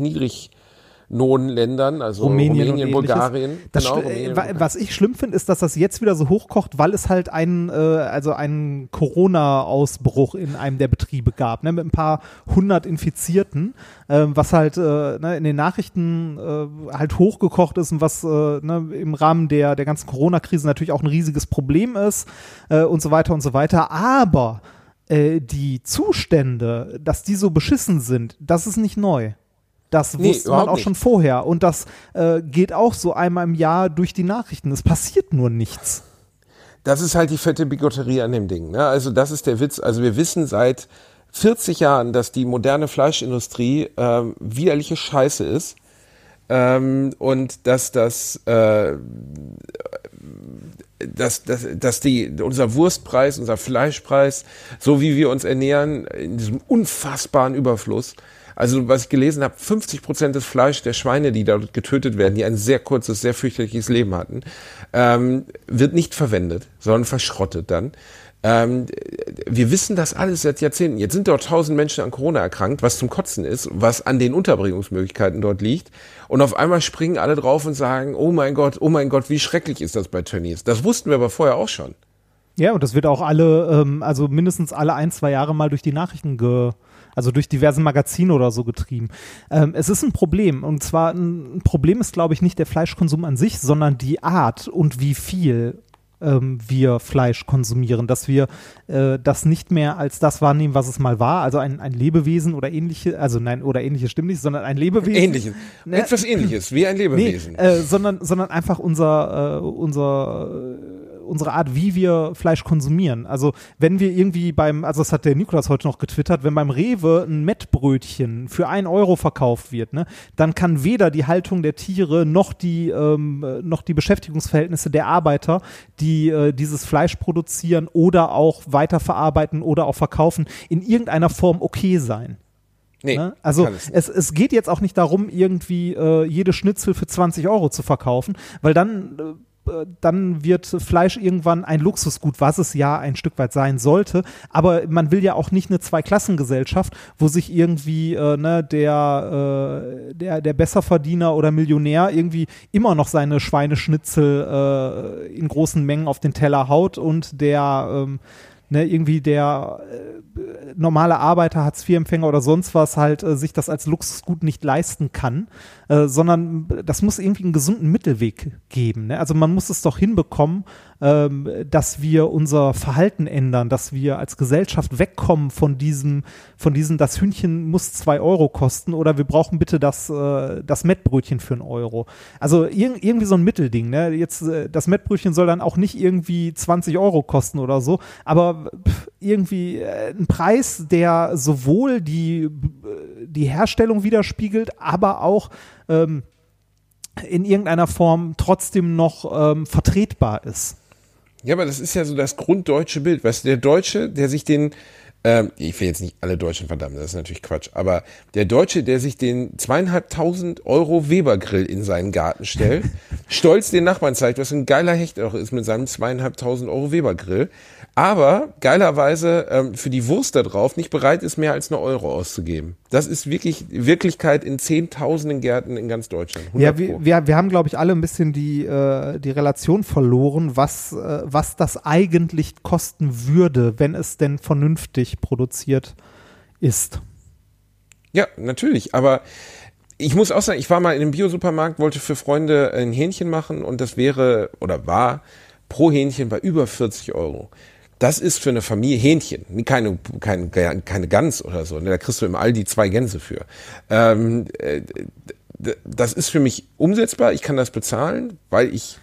Niedriglohnländern, also Rumänien, Rumänien, und Bulgarien. Das, genau, äh, Rumänien, wa- was ich schlimm finde, ist, dass das jetzt wieder so hochkocht, weil es halt einen, äh, also einen Corona-Ausbruch in einem der Betriebe gab, ne, mit ein paar hundert Infizierten, ähm, was halt äh, ne, in den Nachrichten äh, halt hochgekocht ist und was äh, ne, im Rahmen der, der ganzen Corona-Krise natürlich auch ein riesiges Problem ist äh, und so weiter und so weiter. Aber äh, die Zustände, dass die so beschissen sind, das ist nicht neu. Das Nee, wusste man auch nicht. schon vorher. Und das äh, geht auch so einmal im Jahr durch die Nachrichten. Es passiert nur nichts. Das ist halt die fette Bigotterie an dem Ding. Ne? Also das ist der Witz. Also wir wissen seit 40 Jahren, dass die moderne Fleischindustrie ähm, widerliche Scheiße ist ähm, und dass das äh, dass, dass, dass die, unser Wurstpreis, unser Fleischpreis, so wie wir uns ernähren, in diesem unfassbaren Überfluss, also was ich gelesen habe, 50 Prozent des Fleisch der Schweine, die dort getötet werden, die ein sehr kurzes, sehr fürchterliches Leben hatten, ähm, wird nicht verwendet, sondern verschrottet dann. Ähm, wir wissen das alles seit Jahrzehnten. Jetzt sind dort tausend Menschen an Corona erkrankt, was zum Kotzen ist, was an den Unterbringungsmöglichkeiten dort liegt. Und auf einmal springen alle drauf und sagen, oh mein Gott, oh mein Gott, wie schrecklich ist das bei Tönnies. Das wussten wir aber vorher auch schon. Ja, und das wird auch alle, ähm, also mindestens alle ein, zwei Jahre mal durch die Nachrichten ge, also durch diverse Magazine oder so getrieben. Ähm, es ist ein Problem. Und zwar ein, Problem ist, glaube ich, nicht der Fleischkonsum an sich, sondern die Art und wie viel ähm, wir Fleisch konsumieren, dass wir äh, das nicht mehr als das wahrnehmen, was es mal war, also ein, ein Lebewesen oder ähnliche, also nein, oder ähnliches stimmt nicht, sondern ein Lebewesen. Ähnliches. Ne? Etwas ähnliches, wie ein Nee, Lebewesen. äh, sondern, sondern einfach unser, äh, unser, unsere Art, wie wir Fleisch konsumieren. Also wenn wir irgendwie beim, also das hat der Nikolas heute noch getwittert, wenn beim Rewe ein Mettbrötchen für ein Euro verkauft wird, ne, dann kann weder die Haltung der Tiere noch die, ähm, äh, noch die Beschäftigungsverhältnisse der Arbeiter, die äh, dieses Fleisch produzieren oder auch weiterverarbeiten oder auch verkaufen, in irgendeiner Form okay sein. nee, Ne? Also es es, es geht jetzt auch nicht darum, irgendwie äh, jede Schnitzel für 20 Euro zu verkaufen, weil dann, äh, dann wird Fleisch irgendwann ein Luxusgut, was es ja ein Stück weit sein sollte. Aber man will ja auch nicht eine Zweiklassengesellschaft, wo sich irgendwie äh, ne, der, äh, der, der Besserverdiener oder Millionär irgendwie immer noch seine Schweineschnitzel äh, in großen Mengen auf den Teller haut und der ähm, ne, irgendwie der äh, normale Arbeiter, Hartz-IV-Empfänger oder sonst was halt äh, sich das als Luxusgut nicht leisten kann, äh, sondern das muss irgendwie einen gesunden Mittelweg geben. Ne? Also man muss es doch hinbekommen, ähm, dass wir unser Verhalten ändern, dass wir als Gesellschaft wegkommen von diesem, von diesem, das Hühnchen muss zwei Euro kosten oder wir brauchen bitte das, äh, das Mettbrötchen für einen Euro. Also ir irgendwie so ein Mittelding. Ne? Jetzt äh, das Mettbrötchen soll dann auch nicht irgendwie 20 Euro kosten oder so, aber pff, irgendwie äh, ein Preis, der sowohl die, äh, die Herstellung widerspiegelt, aber auch ähm, in irgendeiner Form trotzdem noch ähm, vertretbar ist. Ja, aber das ist ja so das grunddeutsche Bild. Weißt du, der Deutsche, der sich den, ähm, ich will jetzt nicht alle Deutschen verdammen, das ist natürlich Quatsch, aber der Deutsche, der sich den zweieinhalbtausend Euro Weber-Grill in seinen Garten stellt, stolz den Nachbarn zeigt, was ein geiler Hecht auch ist mit seinem zweieinhalbtausend Euro Weber-Grill, aber geilerweise ähm, für die Wurst da drauf nicht bereit ist, mehr als eine Euro auszugeben. Das ist wirklich Wirklichkeit in zehntausenden Gärten in ganz Deutschland. 100 Ja, wir, wir, wir haben, glaube ich, alle ein bisschen die, äh, die Relation verloren, was, äh, was das eigentlich kosten würde, wenn es denn vernünftig produziert ist. Ja, natürlich, aber ich muss auch sagen, ich war mal in einem Bio-Supermarkt, wollte für Freunde ein Hähnchen machen und das wäre oder war pro Hähnchen bei über 40 Euro. Das ist für eine Familie Hähnchen, keine, keine, keine Gans oder so. ne? Da kriegst du im Aldi zwei Gänse für. Ähm, äh, das ist für mich umsetzbar. Ich kann das bezahlen, weil ich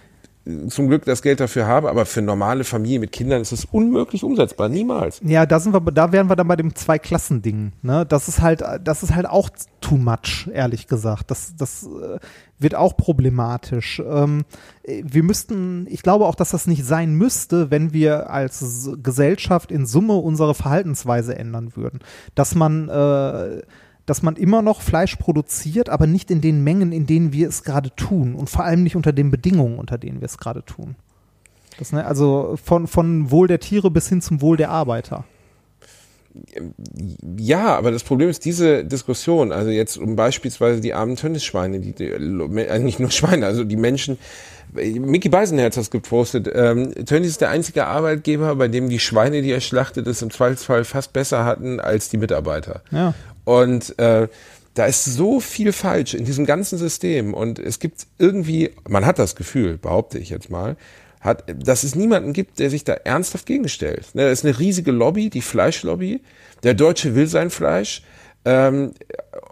zum Glück das Geld dafür habe. Aber für normale Familie mit Kindern ist es unmöglich umsetzbar. Niemals. Ja, da sind wir, da wären wir dann bei dem Zwei-Klassen-Ding. Ne? Das ist halt, das ist halt auch too much, ehrlich gesagt. Das, das äh, wird auch problematisch. Ähm, äh, wir müssten, ich glaube auch, dass das nicht sein müsste, wenn wir als Gesellschaft in Summe unsere Verhaltensweise ändern würden. Dass man, äh, dass man immer noch Fleisch produziert, aber nicht in den Mengen, in denen wir es gerade tun und vor allem nicht unter den Bedingungen, unter denen wir es gerade tun. Das, ne, also von, von Wohl der Tiere bis hin zum Wohl der Arbeiter. Ja, aber das Problem ist diese Diskussion, also jetzt um beispielsweise die armen Tönnisschweine, die, die äh, nicht nur Schweine, also die Menschen, Mickey Beisenherz hat es gepostet, ähm, Tönnies ist der einzige Arbeitgeber, bei dem die Schweine, die er schlachtet, es im Zweifelsfall fast besser hatten als die Mitarbeiter. Ja. Und äh, da ist so viel falsch in diesem ganzen System und es gibt irgendwie, man hat das Gefühl, behaupte ich jetzt mal, hat, dass es niemanden gibt, der sich da ernsthaft gegenstellt. Ne, das ist eine riesige Lobby, die Fleischlobby. Der Deutsche will sein Fleisch. Ähm,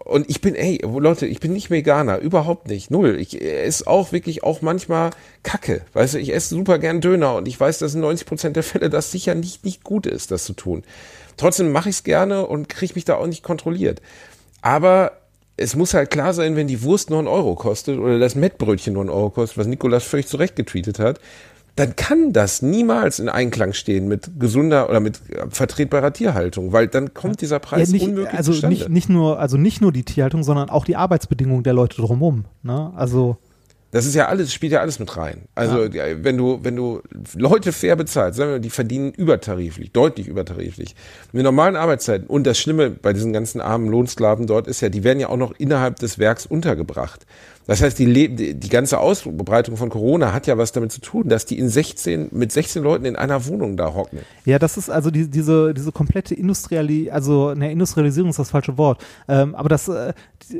und ich bin, ey, Leute, ich bin nicht Veganer, überhaupt nicht, null. Ich esse auch wirklich auch manchmal Kacke, weißt du, ich esse super gern Döner und ich weiß, dass in 90 Prozent der Fälle das sicher nicht, nicht gut ist, das zu tun. Trotzdem mache ich es gerne und kriege mich da auch nicht kontrolliert. Aber es muss halt klar sein, wenn die Wurst nur einen Euro kostet oder das Mettbrötchen nur einen Euro kostet, was Nikolas völlig zurecht getweetet hat, dann kann das niemals in Einklang stehen mit gesunder oder mit äh, vertretbarer Tierhaltung, weil dann kommt dieser Preis ja, nicht, unmöglich also zustande. nicht, nicht nur, also nicht nur die Tierhaltung, sondern auch die Arbeitsbedingungen der Leute drumherum. Ne? Also Das ist ja alles, spielt ja alles mit rein. Also ja, wenn du, wenn du Leute fair bezahlst, sagen wir, die verdienen übertariflich, deutlich übertariflich, mit normalen Arbeitszeiten. Und das Schlimme bei diesen ganzen armen Lohnsklaven dort ist ja, die werden ja auch noch innerhalb des Werks untergebracht. Das heißt, die, die, die ganze Ausbreitung von Corona hat ja was damit zu tun, dass die in 16, mit 16 Leuten in einer Wohnung da hocken. Ja, das ist also die, diese, diese komplette Industriali also ne, Industrialisierung ist das falsche Wort. Ähm, aber das, äh,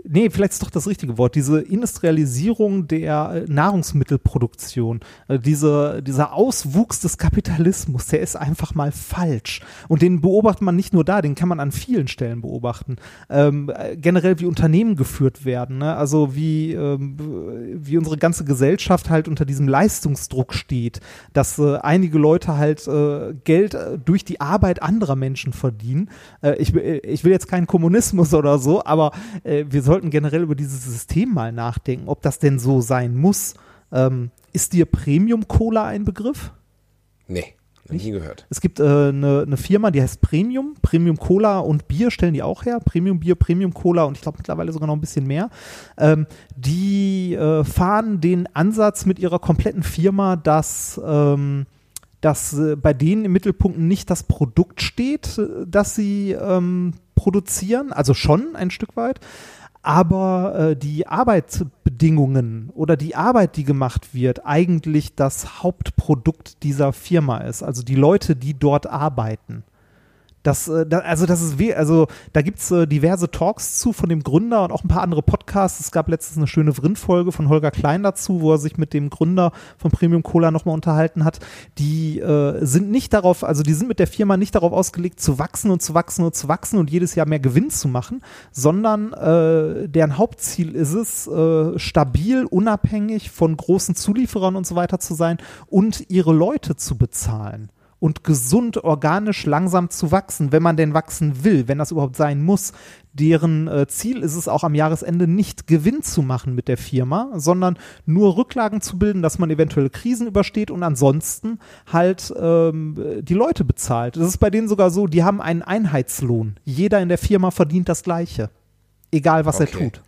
nee, vielleicht ist doch das richtige Wort. Diese Industrialisierung der äh, Nahrungsmittelproduktion, äh, diese, dieser Auswuchs des Kapitalismus, der ist einfach mal falsch. Und den beobachtet man nicht nur da, den kann man an vielen Stellen beobachten. Ähm, äh, generell wie Unternehmen geführt werden, ne? also wie, ähm, wie unsere ganze Gesellschaft halt unter diesem Leistungsdruck steht, dass äh, einige Leute halt äh, Geld äh, durch die Arbeit anderer Menschen verdienen. Ich, will- ich will jetzt keinen Kommunismus oder so, aber wir sollten generell über dieses System mal nachdenken, ob das denn so sein muss. Ähm, ist dir Premium Cola ein Begriff? Nee, noch nie gehört. Es gibt äh, eine, eine Firma, die heißt Premium. Premium Cola und Bier stellen die auch her. Premium Bier, Premium Cola und ich glaube mittlerweile sogar noch ein bisschen mehr. Ähm, die äh, fahren den Ansatz mit ihrer kompletten Firma, dass, ähm, dass äh, bei denen im Mittelpunkt nicht das Produkt steht, äh, das sie ähm, produzieren, also schon ein Stück weit, aber äh, die Arbeitsbedingungen oder die Arbeit, die gemacht wird, eigentlich das Hauptprodukt dieser Firma ist. Also die Leute, die dort arbeiten. Das, äh, da, also das ist weh, also da gibt's äh, diverse Talks zu von dem Gründer und auch ein paar andere Podcasts. Es gab letztens eine schöne Vrind-Folge von Holger Klein dazu, wo er sich mit dem Gründer von Premium Cola nochmal unterhalten hat. Die äh, sind nicht darauf, also die sind mit der Firma nicht darauf ausgelegt, zu wachsen und zu wachsen und zu wachsen und jedes Jahr mehr Gewinn zu machen, sondern äh, deren Hauptziel ist es, äh, stabil, unabhängig von großen Zulieferern und so weiter zu sein und ihre Leute zu bezahlen und gesund, organisch, langsam zu wachsen, wenn man denn wachsen will, wenn das überhaupt sein muss. Deren äh, Ziel ist es auch am Jahresende nicht Gewinn zu machen mit der Firma, sondern nur Rücklagen zu bilden, dass man eventuelle Krisen übersteht und ansonsten halt ähm, die Leute bezahlt. Das ist bei denen sogar so, die haben einen Einheitslohn. Jeder in der Firma verdient das Gleiche. Egal, was er Okay. tut.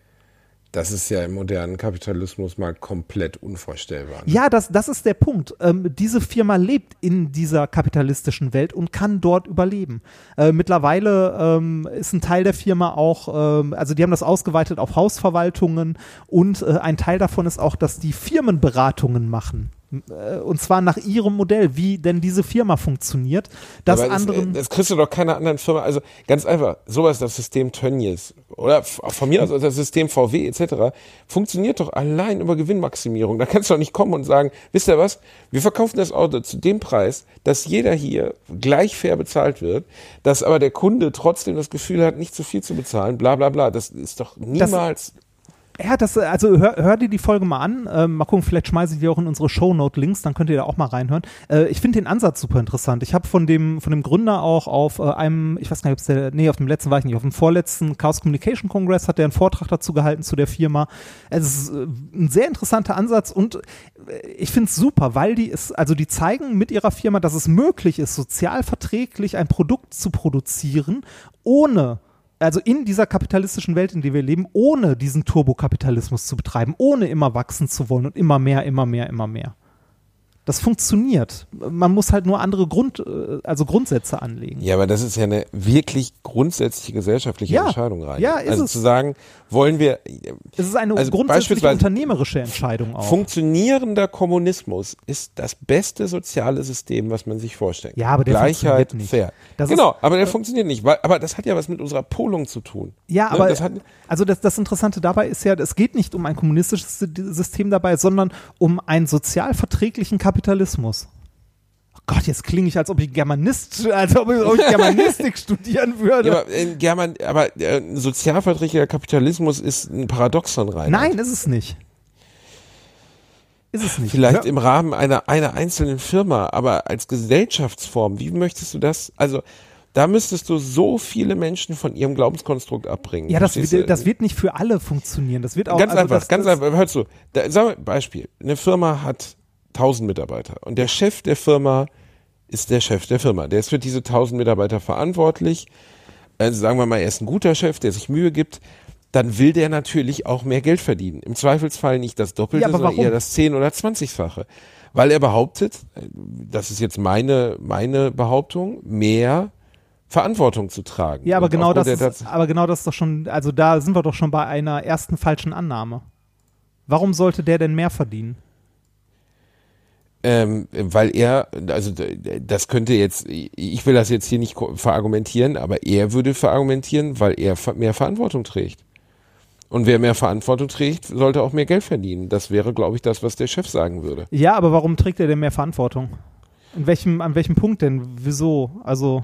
Das ist ja im modernen Kapitalismus mal komplett unvorstellbar. ne? Ja, das, das ist der Punkt. Ähm, diese Firma lebt in dieser kapitalistischen Welt und kann dort überleben. Äh, mittlerweile ähm, ist ein Teil der Firma auch, ähm, also die haben das ausgeweitet auf Hausverwaltungen und äh, ein Teil davon ist auch, dass die Firmenberatungen machen Und zwar nach ihrem Modell, wie denn diese Firma funktioniert. Das Aber anderen. Das, das kriegst du doch keiner anderen Firma. Also ganz einfach, sowas, das System Tönnies oder von mir aus das System VW etc. funktioniert doch allein über Gewinnmaximierung. Da kannst du doch nicht kommen und sagen, wisst ihr was, wir verkaufen das Auto zu dem Preis, dass jeder hier gleich fair bezahlt wird, dass aber der Kunde trotzdem das Gefühl hat, nicht zu viel zu bezahlen, bla bla bla. Das ist doch niemals... Ja, das, äh, also hör, hör dir die Folge mal an. Ähm, mal gucken, vielleicht schmeiße ich die auch in unsere Shownote-Links, dann könnt ihr da auch mal reinhören. Äh, ich finde den Ansatz super interessant. Ich habe von dem, von dem Gründer auch auf äh, einem, ich weiß gar nicht, ob es der, nee, auf dem letzten war ich nicht, auf dem vorletzten Chaos Communication Congress hat er einen Vortrag dazu gehalten zu der Firma. Es ist äh, ein sehr interessanter Ansatz und äh, ich finde es super, weil die es, also die zeigen mit ihrer Firma, dass es möglich ist, sozial verträglich ein Produkt zu produzieren, ohne also in dieser kapitalistischen Welt, in der wir leben, ohne diesen Turbokapitalismus zu betreiben, ohne immer wachsen zu wollen und immer mehr, immer mehr, immer mehr. Das funktioniert. Man muss halt nur andere Grund, äh, also Grundsätze anlegen. Ja, aber das ist ja eine wirklich grundsätzliche gesellschaftliche Ja. Entscheidung rein. Ja, ist also es. zu sagen, wollen wir Es ist eine Also grundsätzlich beispielsweise- unternehmerische Entscheidung auch. Funktionierender Kommunismus ist das beste soziale System, was man sich vorstellt. Ja, aber der Gleichheit, funktioniert nicht. fair. Das genau, ist- aber der funktioniert nicht. Weil, aber das hat ja was mit unserer Polung zu tun. Ja, Ne, aber das hat, also das, das Interessante dabei ist ja, es geht nicht um ein kommunistisches Sy- System dabei, sondern um einen sozial verträglichen Kapitalismus. Oh Gott, jetzt klinge ich, als ob ich Germanist, als ob ich, Germanistik studieren würde. ja, aber, äh, German, aber äh, ein sozialverträglicher Kapitalismus ist ein Paradoxon rein. Nein, ist es nicht. Ist es nicht. Vielleicht Ja. im Rahmen einer, einer einzelnen Firma, aber als Gesellschaftsform, wie möchtest du das? Also, da müsstest du so viele Menschen von ihrem Glaubenskonstrukt abbringen. Ja, das, wird- das wird nicht für alle funktionieren. Das wird auch ganz also einfach, das, ganz das, einfach. Hörst du, da, sagen wir Beispiel. Eine Firma hat 1000 Mitarbeiter und der Chef der Firma ist der Chef der Firma. Der ist für diese 1000 Mitarbeiter verantwortlich. Also sagen wir mal, er ist ein guter Chef, der sich Mühe gibt. Dann will der natürlich auch mehr Geld verdienen. Im Zweifelsfall nicht das Doppelte, Ja, sondern eher das 10- oder 20-fache. Weil er behauptet, das ist jetzt meine, meine Behauptung, mehr Verantwortung zu tragen. ja, aber Und genau das ist, aber genau das ist doch schon, also da sind wir doch schon bei einer ersten falschen Annahme. Warum sollte der denn mehr verdienen? Ähm, weil er, also das könnte jetzt, ich will das jetzt hier nicht verargumentieren, aber er würde verargumentieren, weil er mehr Verantwortung trägt. Und wer mehr Verantwortung trägt, sollte auch mehr Geld verdienen. Das wäre, glaube ich, das, was der Chef sagen würde. Ja, aber warum trägt er denn mehr Verantwortung? In welchem, an welchem Punkt denn? Wieso? Also,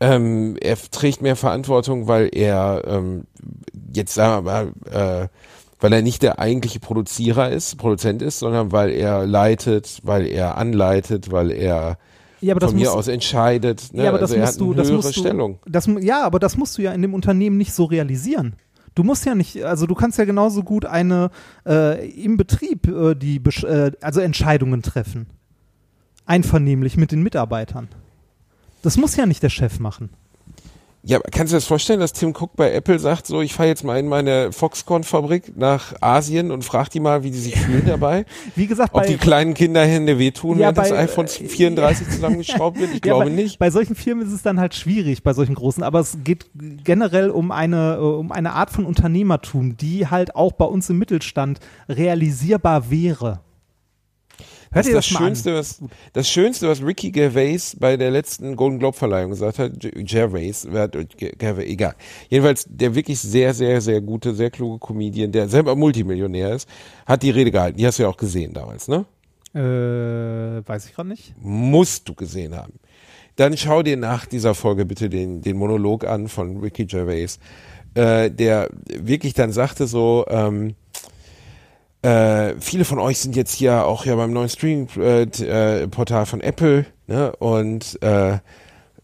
Ähm, er trägt mehr Verantwortung, weil er ähm, jetzt sagen wir mal, äh, weil er nicht der eigentliche Produzierer ist, Produzent ist, sondern weil er leitet, weil er anleitet, weil er ja, aber das von mir muss, aus entscheidet. Ne? ja, aber das also musst du, das musst du, Stellung. Das, ja, aber das musst du ja in dem Unternehmen nicht so realisieren. Du musst ja nicht, also du kannst ja genauso gut eine äh, im Betrieb äh, die äh, also Entscheidungen treffen. Einvernehmlich mit den Mitarbeitern. Das muss ja nicht der Chef machen. Ja, kannst du dir das vorstellen, dass Tim Cook bei Apple sagt, so, ich fahre jetzt mal in meine Foxconn-Fabrik nach Asien und frag die mal, wie die sich fühlen dabei? Wie gesagt, Ob die kleinen Kinderhände wehtun, Ja, das bei- iPhone 34 zusammengeschraubt wird? Ich Ja, glaube bei, nicht. Bei solchen Firmen ist es dann halt schwierig, bei solchen großen. Aber es geht generell um eine, äh, um eine Art von Unternehmertum, die halt auch bei uns im Mittelstand realisierbar wäre. Hört Das, ihr das, das, mal Schönste, was, das Schönste, was Ricky Gervais bei der letzten Golden Globe Verleihung gesagt hat, J- Gervais, egal. Jedenfalls der wirklich sehr, sehr, sehr gute, sehr kluge Comedian, der selber Multimillionär ist, hat die Rede gehalten. Die hast du ja auch gesehen damals, ne? an? Äh, weiß ich gerade nicht. musst du gesehen haben. Dann schau dir nach dieser Folge bitte den, den Monolog an von Ricky Gervais, äh, der wirklich dann sagte so, ähm, äh, viele von euch sind jetzt hier auch ja beim neuen Streaming-Portal von Apple, ne? Und äh,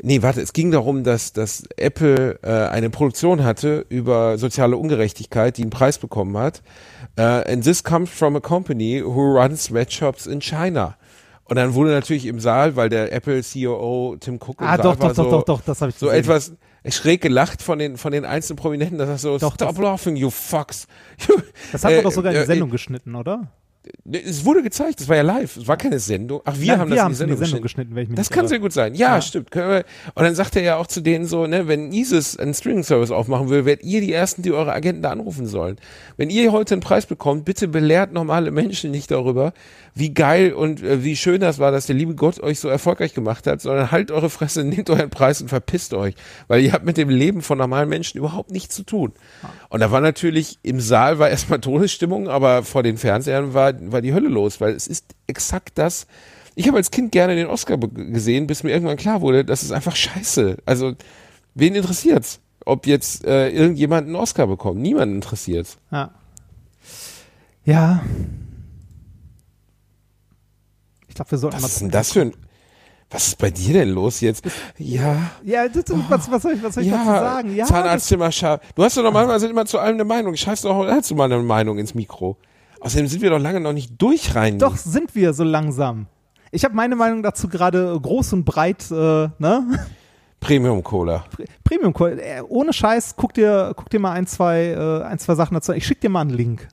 nee, warte, es ging darum, dass, dass Apple äh, eine Produktion hatte über soziale Ungerechtigkeit, die einen Preis bekommen hat. Äh, and this comes from a company who runs sweatshops in China. Und dann wurde natürlich im Saal, weil der Apple CEO Tim Cook im Ah, Saal doch, war, doch, doch, so, doch, doch, das habe ich so gesehen. etwas schräg gelacht von den von den einzelnen Prominenten, dass er so Doch, Stop das- laughing, you fucks. Das haben wir Äh, doch sogar in äh, die Sendung geschnitten, oder? Ne, Es wurde gezeigt, es war ja live, es war keine Sendung. Ach, wir Nein, haben wir das in die es in Sendung, die Sendung geschnitten. geschnitten, Das kann sehr gut sein. Ja, Ja. stimmt. Und dann sagt er ja auch zu denen so, ne, wenn ISIS einen Streaming-Service aufmachen will, werdet ihr die Ersten, die eure Agenten da anrufen sollen. Wenn ihr heute einen Preis bekommt, bitte belehrt normale Menschen nicht darüber, wie geil und äh, wie schön das war, dass der liebe Gott euch so erfolgreich gemacht hat, sondern halt eure Fresse, nehmt euren Preis und verpisst euch. Weil ihr habt mit dem Leben von normalen Menschen überhaupt nichts zu tun. Und da war natürlich, im Saal war erstmal Todesstimmung, aber vor den Fernsehern war, war die Hölle los, weil es ist exakt das. Ich habe als Kind gerne den Oscar gesehen, bis mir irgendwann klar wurde, das ist einfach scheiße. Also, wen interessiert's? Ob jetzt äh, irgendjemand einen Oscar bekommt? Niemand interessiert's. Ja. Ja. Ich glaube, wir sollten Was mal. ist denn das für ein. Was ist bei dir denn los jetzt? Ja. Ja, das, was, was soll ich, was soll ich dazu Ja, sagen? Ja, Zahnarztzimmer scharf. Du hast doch normalerweise immer zu allem eine Meinung. Scheiß doch, hast du mal eine Meinung ins Mikro. Außerdem sind wir doch lange noch nicht durch rein. Doch sind wir so langsam. Ich habe meine Meinung dazu gerade groß und breit, äh, ne? Premium Cola. Premium Call. Äh, ohne Scheiß, guck dir, guck dir mal ein, zwei, äh, ein, zwei Sachen dazu. Ich schick dir mal einen Link.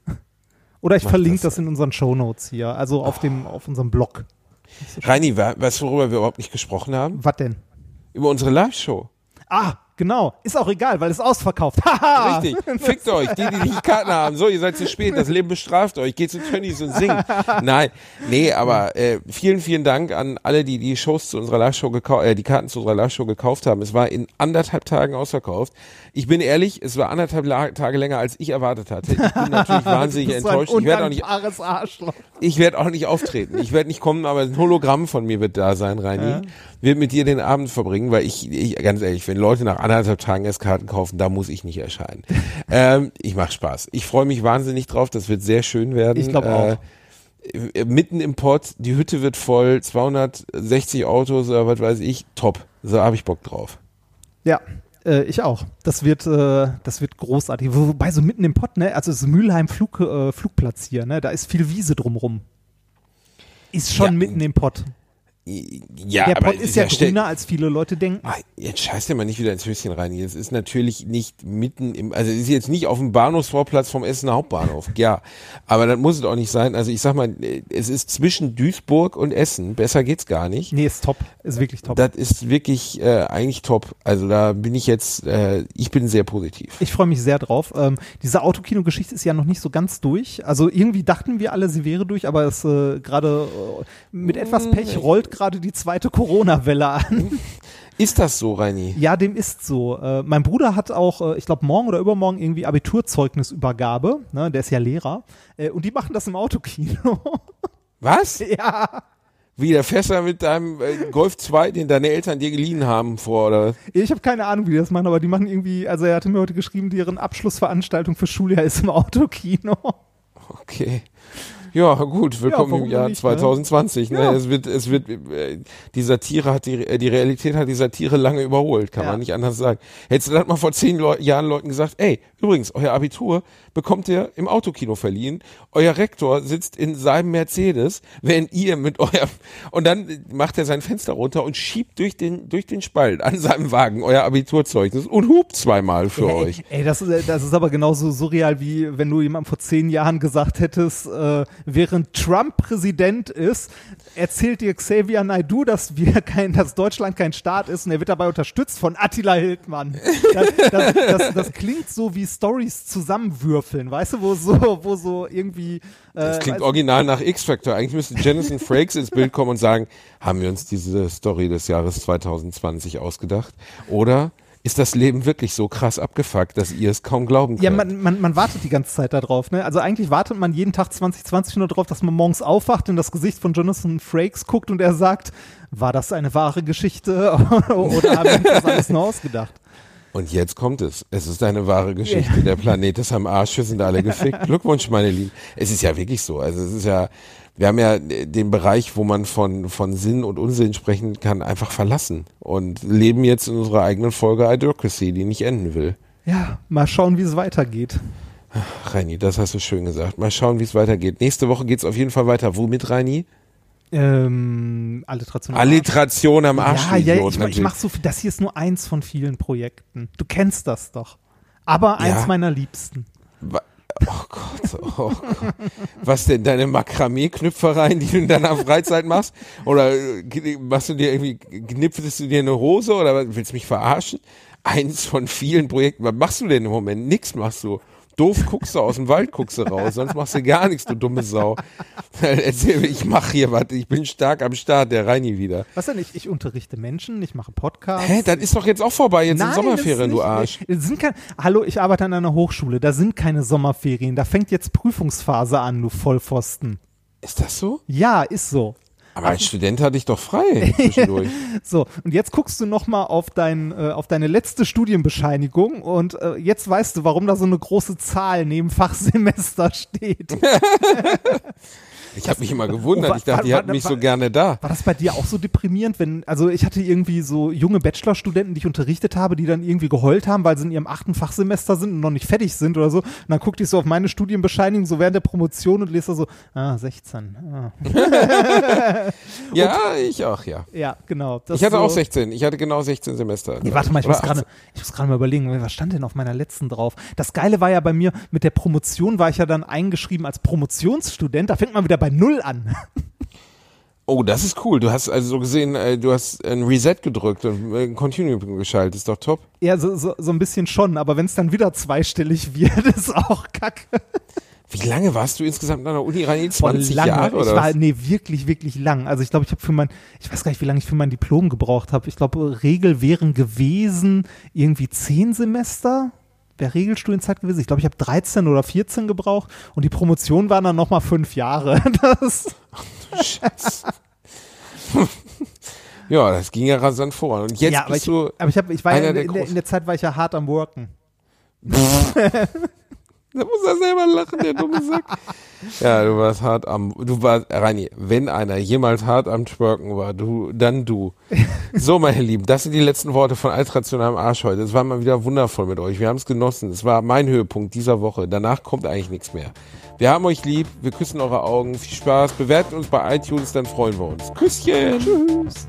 Oder ich Mach verlinke das. das, in unseren Shownotes hier, also auf dem, auf unserem Blog. Reini, we- weißt du, worüber wir überhaupt nicht gesprochen haben? Was denn? Über unsere Live-Show. Ah, genau. Ist auch egal, weil es ausverkauft. Richtig. Fickt euch, die, die nicht Karten haben. So, ihr seid zu spät. Das Leben bestraft euch. Geht zu Tönnies und singt. Nein, nee, aber äh, vielen, vielen Dank an alle, die die Shows zu unserer Live-Show gekauft, äh, die Karten zu unserer Live-Show gekauft haben. Es war in anderthalb Tagen ausverkauft. Ich bin ehrlich, es war anderthalb La Tage länger, als ich erwartet hatte. Ich bin natürlich wahnsinnig enttäuscht. Ich werde auch nicht Arschloch. ich werde auch nicht auftreten. Ich werde nicht kommen, aber ein Hologramm von mir wird da sein, Reini. Wird mit dir den Abend verbringen, weil ich, ich ganz ehrlich, wenn Leute nach anderthalb Tagen erst Karten kaufen, da muss ich nicht erscheinen. ähm, ich mache Spaß. Ich freue mich wahnsinnig drauf. Das wird sehr schön werden. Ich glaub auch. Äh, mitten im Pott, die Hütte wird voll, 260 Autos oder was weiß ich, top. So habe ich Bock drauf. Ja, äh, ich auch. Das wird, äh, das wird großartig. Wo- Wobei so mitten im Pott, ne, also das Mülheim Flug, äh, Flugplatz hier, ne, da ist viel Wiese drumrum. Ist schon Ja. mitten im Pott. Ja, Der Pott ist ja grüner, als viele Leute denken. Ah, Jetzt scheiß dir mal nicht wieder ins Höschen rein. Es ist natürlich nicht mitten im, also es ist jetzt nicht auf dem Bahnhofsvorplatz vom Essener Hauptbahnhof. Ja, aber das muss es auch nicht sein. Also ich sag mal, äh, es ist zwischen Duisburg und Essen. Besser geht's gar nicht. Nee, ist top. Ist wirklich top. Das ist wirklich äh, eigentlich top. Also da bin ich jetzt, äh, ich bin sehr positiv. Ich freue mich sehr drauf. Ähm, diese Autokino-Geschichte ist ja noch nicht so ganz durch. Also irgendwie dachten wir alle, sie wäre durch, aber es äh, gerade äh, mit etwas Pech rollt gerade die zweite Corona-Welle an. Ist das so, Reini? Ja, dem ist so. Äh, mein Bruder hat auch, äh, ich glaube, morgen oder übermorgen irgendwie Abiturzeugnisübergabe. Ne? Der ist ja Lehrer. Äh, und die machen das im Autokino. Was? ja. Wie, der fährst du mit deinem äh, Golf 2, den deine Eltern dir geliehen haben, vor, oder? Ich habe keine Ahnung, wie die das machen, aber die machen irgendwie, also er hatte mir heute geschrieben, deren Abschlussveranstaltung für Schuljahr ist im Autokino. Okay. Ja, gut, willkommen warum im Jahr nicht, ne? 2020. Ne? Ja. Es wird, es wird, äh, die Satire hat die, äh, die Realität hat die Satire lange überholt, kann Ja. man nicht anders sagen. Hättest du das mal vor zehn Leu Jahren Leuten gesagt, ey, übrigens, euer Abitur bekommt ihr im Autokino verliehen, euer Rektor sitzt in seinem Mercedes, während ihr mit eurem, und dann macht er sein Fenster runter und schiebt durch den, durch den Spalt an seinem Wagen euer Abiturzeugnis und hupt zweimal für Ey, euch. ey das, ist- das ist aber genauso surreal, wie wenn du jemandem vor zehn Jahren gesagt hättest, äh, während Trump Präsident ist, erzählt dir Xavier Naidoo, dass wir kein, dass Deutschland kein Staat ist und er wird dabei unterstützt von Attila Hildmann. Das, das, das, das klingt so wie Stories zusammenwürfeln, weißt du, wo so, wo so irgendwie. Äh, Das klingt original nach X-Factor. Eigentlich müsste Jonathan Frakes ins Bild kommen und sagen, haben wir uns diese Story des Jahres 2020 ausgedacht? Oder ist das Leben wirklich so krass abgefuckt, dass ihr es kaum glauben könnt? Ja, man, man, man wartet die ganze Zeit darauf. Ne? Also eigentlich wartet man jeden Tag 2020 nur darauf, dass man morgens aufwacht und das Gesicht von Jonathan Frakes guckt und er sagt, war das eine wahre Geschichte oder haben wir uns das alles nur ausgedacht? und jetzt kommt es. Es ist eine wahre Geschichte. Der Planet ist am Arsch, wir sind alle gefickt. Glückwunsch, meine Lieben. Es ist ja wirklich so. Also es ist ja, wir haben ja den Bereich, wo man von, von Sinn und Unsinn sprechen kann, einfach verlassen und leben jetzt in unserer eigenen Folge Idiocracy, die nicht enden will. Ja, mal schauen, wie es weitergeht. Reini, das hast du schön gesagt. Mal schauen, wie es weitergeht. Nächste Woche geht's auf jeden Fall weiter. Womit, Reini? Ähm, Alliteration. am Arsch. Alliteration am Arsch. Ja, ja, ich, ich mach so viel. Das hier ist nur eins von vielen Projekten. Du kennst das doch. Aber eins Ja. meiner Liebsten. Oh. Was denn, deine Makramee-Knüpfereien, die du in deiner Freizeit machst? Oder äh, machst du dir irgendwie, knipfest du dir eine Hose oder willst du mich verarschen? Eins von vielen Projekten. Was machst du denn im Moment? Nix machst du. Doof guckst du aus dem Wald, guckst du raus, sonst machst du gar nichts, du dumme Sau. Erzähl mir, ich mach hier was, ich bin stark am Start, der Reini wieder. Was denn? Ich, ich unterrichte Menschen, ich mache Podcasts. Hä, das ist doch jetzt auch vorbei, jetzt sind Nein, Sommerferien, das du Arsch. nicht- es Sind kein, hallo, ich arbeite an einer Hochschule, da sind keine Sommerferien, da fängt jetzt Prüfungsphase an, du Vollpfosten. Ist das so? Ja, ist so. Aber als Student hatte ich doch frei zwischendurch. So, und jetzt guckst du nochmal auf, dein, äh, auf deine letzte Studienbescheinigung und äh, jetzt weißt du, warum da so eine große Zahl neben Fachsemester steht. Ich habe mich immer gewundert, Oh, ich dachte, die wa- hatten mich wa- so gerne da. War das bei dir auch so deprimierend, wenn, also ich hatte irgendwie so junge Bachelorstudenten, die ich unterrichtet habe, die dann irgendwie geheult haben, weil sie in ihrem achten Fachsemester sind und noch nicht fertig sind oder so. Und dann guckte ich so auf meine Studienbescheinigung so während der Promotion und lese da so, ah, 16. Ah. Ja, ich auch, ja. Ja, genau. Ich hatte so, auch 16, ich hatte genau 16 Semester. Nee, warte mal, ich Oder muss gerade, 18. ich muss gerade mal überlegen, was stand denn auf meiner letzten drauf? Das Geile war ja bei mir, mit der Promotion war ich ja dann eingeschrieben als Promotionsstudent, da fängt man wieder bei Null an. Oh, das ist cool. Du hast also so gesehen, äh, du hast ein Reset gedrückt und äh, ein Continuum geschaltet. Ist doch top. Ja, so, so, so ein bisschen schon, aber wenn es dann wieder zweistellig wird, ist auch kacke. Wie lange warst du insgesamt an der Uni rein? Boah, 20 lange. Jahre ich oder war, was? nee, wirklich, wirklich lang. Also ich glaube, ich habe für mein, ich weiß gar nicht, wie lange ich für mein Diplom gebraucht habe. Ich glaube, Regel wären gewesen irgendwie zehn Semester. Wäre Regelstudienzeit gewesen. Ich glaube, ich habe 13 oder 14 gebraucht und die Promotion waren dann nochmal fünf Jahre. Das, Scheiße. ja, das ging ja rasant vor. Und jetzt ja, aber bist ich, du. aber ich, hab, ich war ja in, der in, der, in der Zeit war ich ja hart am Worken. Da muss er selber lachen, der dumme Sack. Ja, du warst hart am, du warst, Reini, wenn einer jemals hart am Twerken war, du, dann du. So, meine Lieben, das sind die letzten Worte von Altrationalem Arsch heute. Es war mal wieder wundervoll mit euch. Wir haben es genossen. Es war mein Höhepunkt dieser Woche. Danach kommt eigentlich nichts mehr. Wir haben euch lieb. Wir küssen eure Augen. Viel Spaß. Bewertet uns bei iTunes, dann freuen wir uns. Küsschen. Tschüss.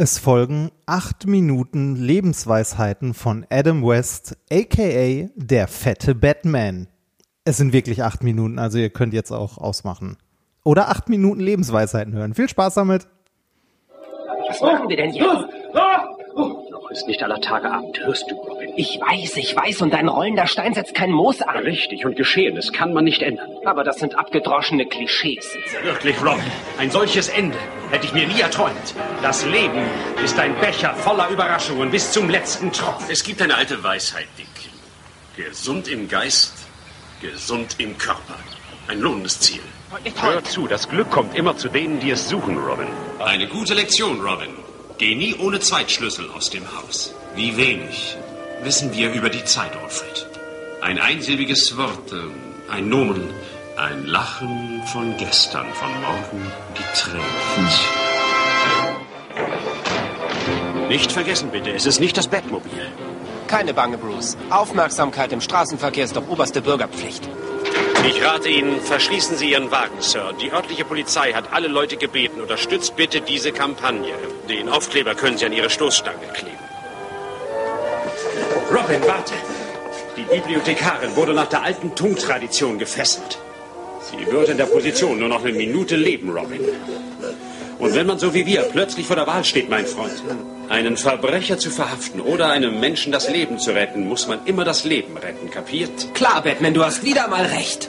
Es folgen acht Minuten Lebensweisheiten von Adam West, aka der fette Batman. Es sind wirklich acht Minuten, also ihr könnt jetzt auch ausmachen. Oder acht Minuten Lebensweisheiten hören. Viel Spaß damit. Was machen wir denn jetzt? Noch ist nicht aller Tage Abend, hörst du, Robin? Ich weiß, ich weiß, und dein rollender Stein setzt kein Moos an. Richtig und Geschehenes kann man nicht ändern. Aber das sind abgedroschene Klischees. Wirklich, Robin. Ein solches Ende hätte ich mir nie erträumt. Das Leben ist ein Becher voller Überraschungen bis zum letzten Tropfen. Es gibt eine alte Weisheit, Dick. Gesund im Geist, gesund im Körper. Ein lohnendes Ziel. Hör zu, das Glück kommt immer zu denen, die es suchen, Robin. Eine gute Lektion, Robin. Geh nie ohne Zweitschlüssel aus dem Haus. Wie wenig wissen wir über die Zeit, Alfred. Ein einsilbiges Wort, äh, ein Nomen, ein Lachen von gestern, von morgen getrennt. Nicht vergessen, bitte, es ist nicht das Bettmobil. Keine Bange, Bruce. Aufmerksamkeit im Straßenverkehr ist doch oberste Bürgerpflicht. Ich rate Ihnen, verschließen Sie Ihren Wagen, Sir. Die örtliche Polizei hat alle Leute gebeten, unterstützt bitte diese Kampagne. Den Aufkleber können Sie an Ihre Stoßstange kleben. Robin, warte! Die Bibliothekarin wurde nach der alten Tung-Tradition gefesselt. Sie wird in der Position nur noch eine Minute leben, Robin. Und wenn man so wie wir plötzlich vor der Wahl steht, mein Freund, einen Verbrecher zu verhaften oder einem Menschen das Leben zu retten, muss man immer das Leben retten, kapiert? Klar, Batman, du hast wieder mal recht.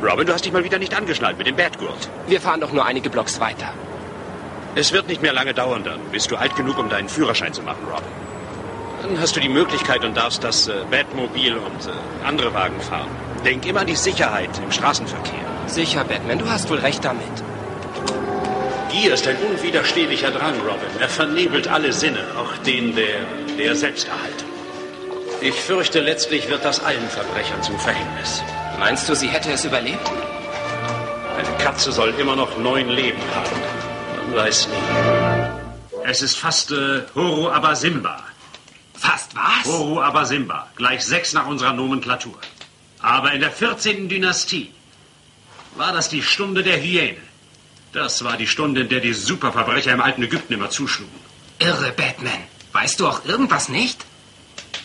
Robin, du hast dich mal wieder nicht angeschnallt mit dem Batgurt. Wir fahren doch nur einige Blocks weiter. Es wird nicht mehr lange dauern, dann bist du alt genug, um deinen Führerschein zu machen, Robin. Dann hast du die Möglichkeit und darfst das äh, Batmobil und äh, andere Wagen fahren. Denk immer an die Sicherheit im Straßenverkehr. Sicher, Batman, du hast wohl recht damit. Gier ist ein unwiderstehlicher Drang, Robin. Er vernebelt alle Sinne, auch den der, der Selbsterhaltung. Ich fürchte, letztlich wird das allen Verbrechern zum Verhängnis. Meinst du, sie hätte es überlebt? Eine Katze soll immer noch neun Leben haben. Weiß nie. Es ist fast äh, Horo Abasimba. Fast was? Horo Abasimba. Gleich sechs nach unserer Nomenklatur. Aber in der 14. Dynastie war das die Stunde der Hyäne. Das war die Stunde, in der die Superverbrecher im alten Ägypten immer zuschlugen. Irre, Batman. Weißt du auch irgendwas nicht?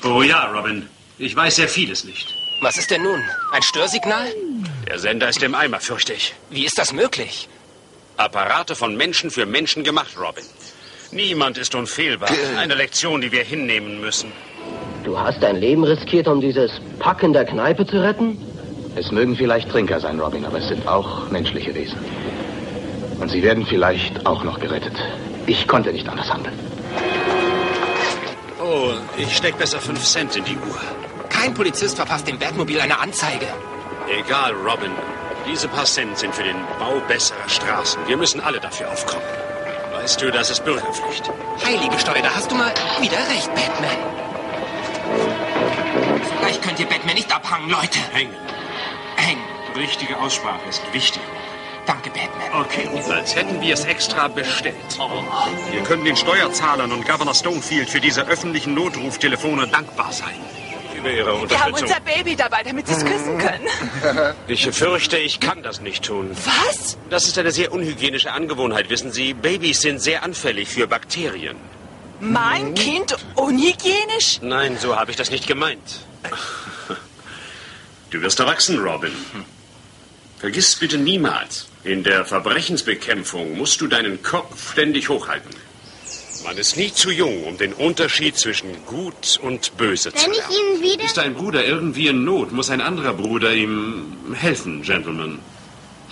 Oh ja, Robin. Ich weiß sehr vieles nicht. Was ist denn nun? Ein Störsignal? Der Sender ist im Eimer, fürchte ich. Wie ist das möglich? Apparate von Menschen für Menschen gemacht, Robin. Niemand ist unfehlbar. Eine Lektion, die wir hinnehmen müssen. Du hast dein Leben riskiert, um dieses Pack in der Kneipe zu retten? Es mögen vielleicht Trinker sein, Robin, aber es sind auch menschliche Wesen. Und sie werden vielleicht auch noch gerettet. Ich konnte nicht anders handeln. Oh, ich steck besser fünf Cent in die Uhr. Kein Polizist verpasst dem Batmobil eine Anzeige. Egal, Robin. Diese paar Cent sind für den Bau besserer Straßen. Wir müssen alle dafür aufkommen. Weißt du, das ist Bürgerpflicht. Heilige Steuer, da hast du mal wieder recht, Batman. Vielleicht könnt ihr Batman nicht abhangen, Leute. Hängen. Hängen. Richtige Aussprache ist wichtig. Danke, Batman. Okay, als hätten wir es extra bestellt. Wir können den Steuerzahlern und Governor Stonefield für diese öffentlichen Notruftelefone dankbar sein. Über ihre Wir haben Unterstützung. unser Baby dabei, damit sie es küssen können. Ich fürchte, ich kann das nicht tun. Was? Das ist eine sehr unhygienische Angewohnheit, wissen Sie. Babys sind sehr anfällig für Bakterien. Mein Kind unhygienisch? Nein, so habe ich das nicht gemeint. Du wirst erwachsen, Robin. Vergiss bitte niemals, in der Verbrechensbekämpfung musst du deinen Kopf ständig hochhalten. Man ist nie zu jung, um den Unterschied zwischen gut und böse zu Wenn ich lernen. Ihnen wieder... Ist ein Bruder irgendwie in Not, muss ein anderer Bruder ihm helfen, Gentlemen.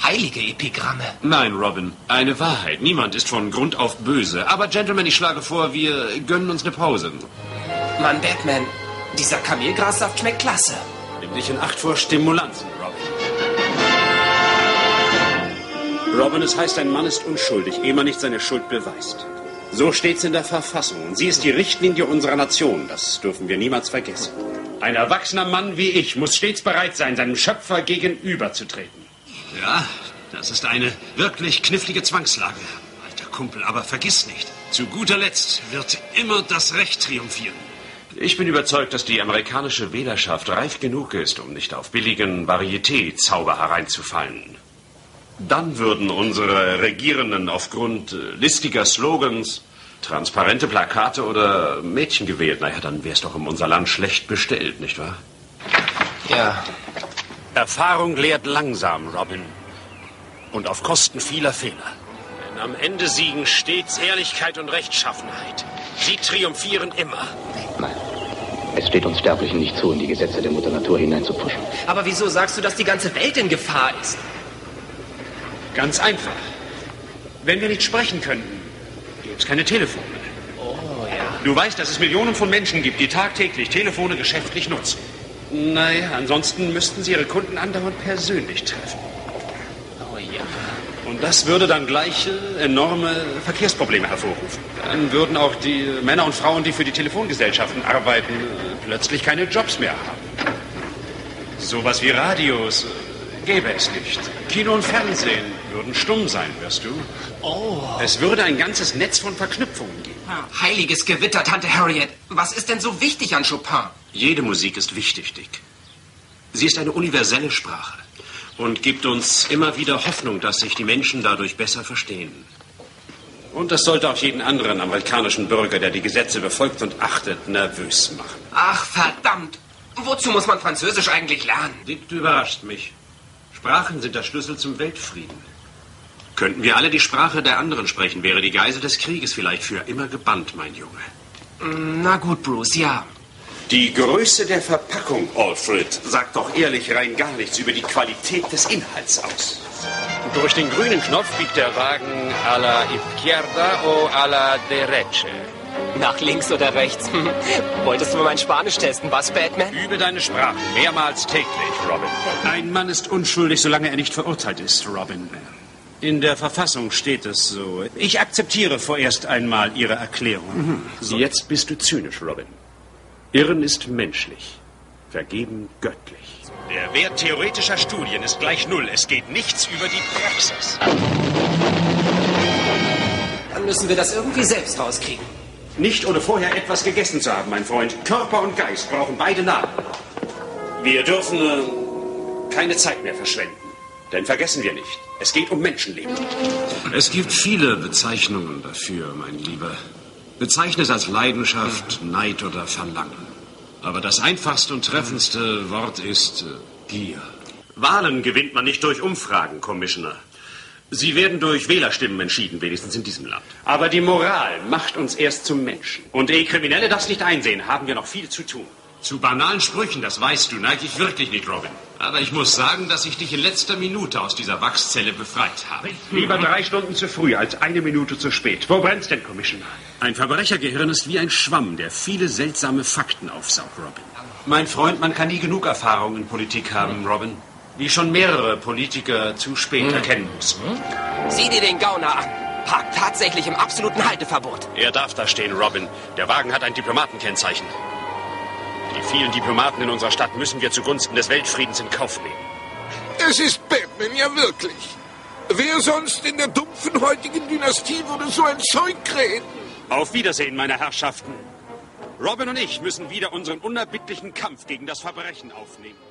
Heilige Epigramme. Nein, Robin, eine Wahrheit. Niemand ist von Grund auf böse. Aber, Gentlemen, ich schlage vor, wir gönnen uns eine Pause. Mann, Batman, dieser Kamelgrassaft schmeckt klasse. Nimm dich in Acht vor Stimulanzen, Robin. Robin, es heißt, ein Mann ist unschuldig, ehe man nicht seine Schuld beweist. So steht's in der Verfassung. Und sie ist die Richtlinie unserer Nation. Das dürfen wir niemals vergessen. Ein erwachsener Mann wie ich muss stets bereit sein, seinem Schöpfer gegenüberzutreten. Ja, das ist eine wirklich knifflige Zwangslage, alter Kumpel. Aber vergiss nicht, zu guter Letzt wird immer das Recht triumphieren. Ich bin überzeugt, dass die amerikanische Wählerschaft reif genug ist, um nicht auf billigen Varieté-Zauber hereinzufallen. Dann würden unsere Regierenden aufgrund äh, listiger Slogans, transparente Plakate oder Mädchen gewählt. Naja, dann wär's doch um unser Land schlecht bestellt, nicht wahr? Ja. Erfahrung lehrt langsam, Robin. Und auf Kosten vieler Fehler. Denn am Ende siegen stets Ehrlichkeit und Rechtschaffenheit. Sie triumphieren immer. Nein. Es steht uns Sterblichen nicht zu, in die Gesetze der Mutter Natur hineinzupfuschen. Aber wieso sagst du, dass die ganze Welt in Gefahr ist? Ganz einfach. Wenn wir nicht sprechen könnten, gäbe es keine Telefone. Oh ja. Du weißt, dass es Millionen von Menschen gibt, die tagtäglich Telefone geschäftlich nutzen. Naja, ansonsten müssten sie ihre Kunden andauernd persönlich treffen. Oh ja. Und das würde dann gleich enorme Verkehrsprobleme hervorrufen. Dann würden auch die Männer und Frauen, die für die Telefongesellschaften arbeiten, plötzlich keine Jobs mehr haben. Sowas wie Radios äh, gäbe es nicht. Kino und Fernsehen würden stumm sein, wirst du. Oh. Es würde ein ganzes Netz von Verknüpfungen geben. Heiliges Gewitter, Tante Harriet. Was ist denn so wichtig an Chopin? Jede Musik ist wichtig, Dick. Sie ist eine universelle Sprache und gibt uns immer wieder Hoffnung, dass sich die Menschen dadurch besser verstehen. Und das sollte auch jeden anderen amerikanischen Bürger, der die Gesetze befolgt und achtet, nervös machen. Ach, verdammt. Wozu muss man Französisch eigentlich lernen? Dick, du überrascht mich. Sprachen sind der Schlüssel zum Weltfrieden. Könnten wir alle die Sprache der anderen sprechen, wäre die Geisel des Krieges vielleicht für immer gebannt, mein Junge. Na gut, Bruce, ja. Die Größe der Verpackung, Alfred, sagt doch ehrlich rein gar nichts über die Qualität des Inhalts aus. Durch den grünen Knopf biegt der Wagen a la izquierda o a la derecha. Nach links oder rechts? Hm. Wolltest du mal mein Spanisch testen, was, Batman? Übe deine Sprachen mehrmals täglich, Robin. Ein Mann ist unschuldig, solange er nicht verurteilt ist, Robin. In der Verfassung steht es so. Ich akzeptiere vorerst einmal Ihre Erklärung. Jetzt bist du zynisch, Robin. Irren ist menschlich, vergeben göttlich. Der Wert theoretischer Studien ist gleich null. Es geht nichts über die Praxis. Dann müssen wir das irgendwie selbst rauskriegen. Nicht ohne vorher etwas gegessen zu haben, mein Freund. Körper und Geist brauchen beide Nahrung. Wir dürfen äh, keine Zeit mehr verschwenden. Denn vergessen wir nicht, es geht um Menschenleben. Es gibt viele Bezeichnungen dafür, mein Lieber. Bezeichne es als Leidenschaft, Neid oder Verlangen. Aber das einfachste und treffendste Wort ist äh, Gier. Wahlen gewinnt man nicht durch Umfragen, Commissioner. Sie werden durch Wählerstimmen entschieden, wenigstens in diesem Land. Aber die Moral macht uns erst zum Menschen. Und ehe Kriminelle das nicht einsehen, haben wir noch viel zu tun. Zu banalen Sprüchen, das weißt du, neige ich wirklich nicht, Robin. Aber ich muss sagen, dass ich dich in letzter Minute aus dieser Wachszelle befreit habe. Lieber drei Stunden zu früh als eine Minute zu spät. Wo brennt's denn, Commissioner? Ein Verbrechergehirn ist wie ein Schwamm, der viele seltsame Fakten aufsaugt, Robin. Mein Freund, man kann nie genug Erfahrung in Politik haben, Robin. Wie schon mehrere Politiker zu spät erkennen mussten. Sieh dir den Gauner an. Parkt tatsächlich im absoluten Halteverbot. Er darf da stehen, Robin. Der Wagen hat ein Diplomatenkennzeichen. Die vielen Diplomaten in unserer Stadt müssen wir zugunsten des Weltfriedens in Kauf nehmen. Es ist Batman, ja wirklich. Wer sonst in der dumpfen heutigen Dynastie würde so ein Zeug reden? Auf Wiedersehen, meine Herrschaften. Robin und ich müssen wieder unseren unerbittlichen Kampf gegen das Verbrechen aufnehmen.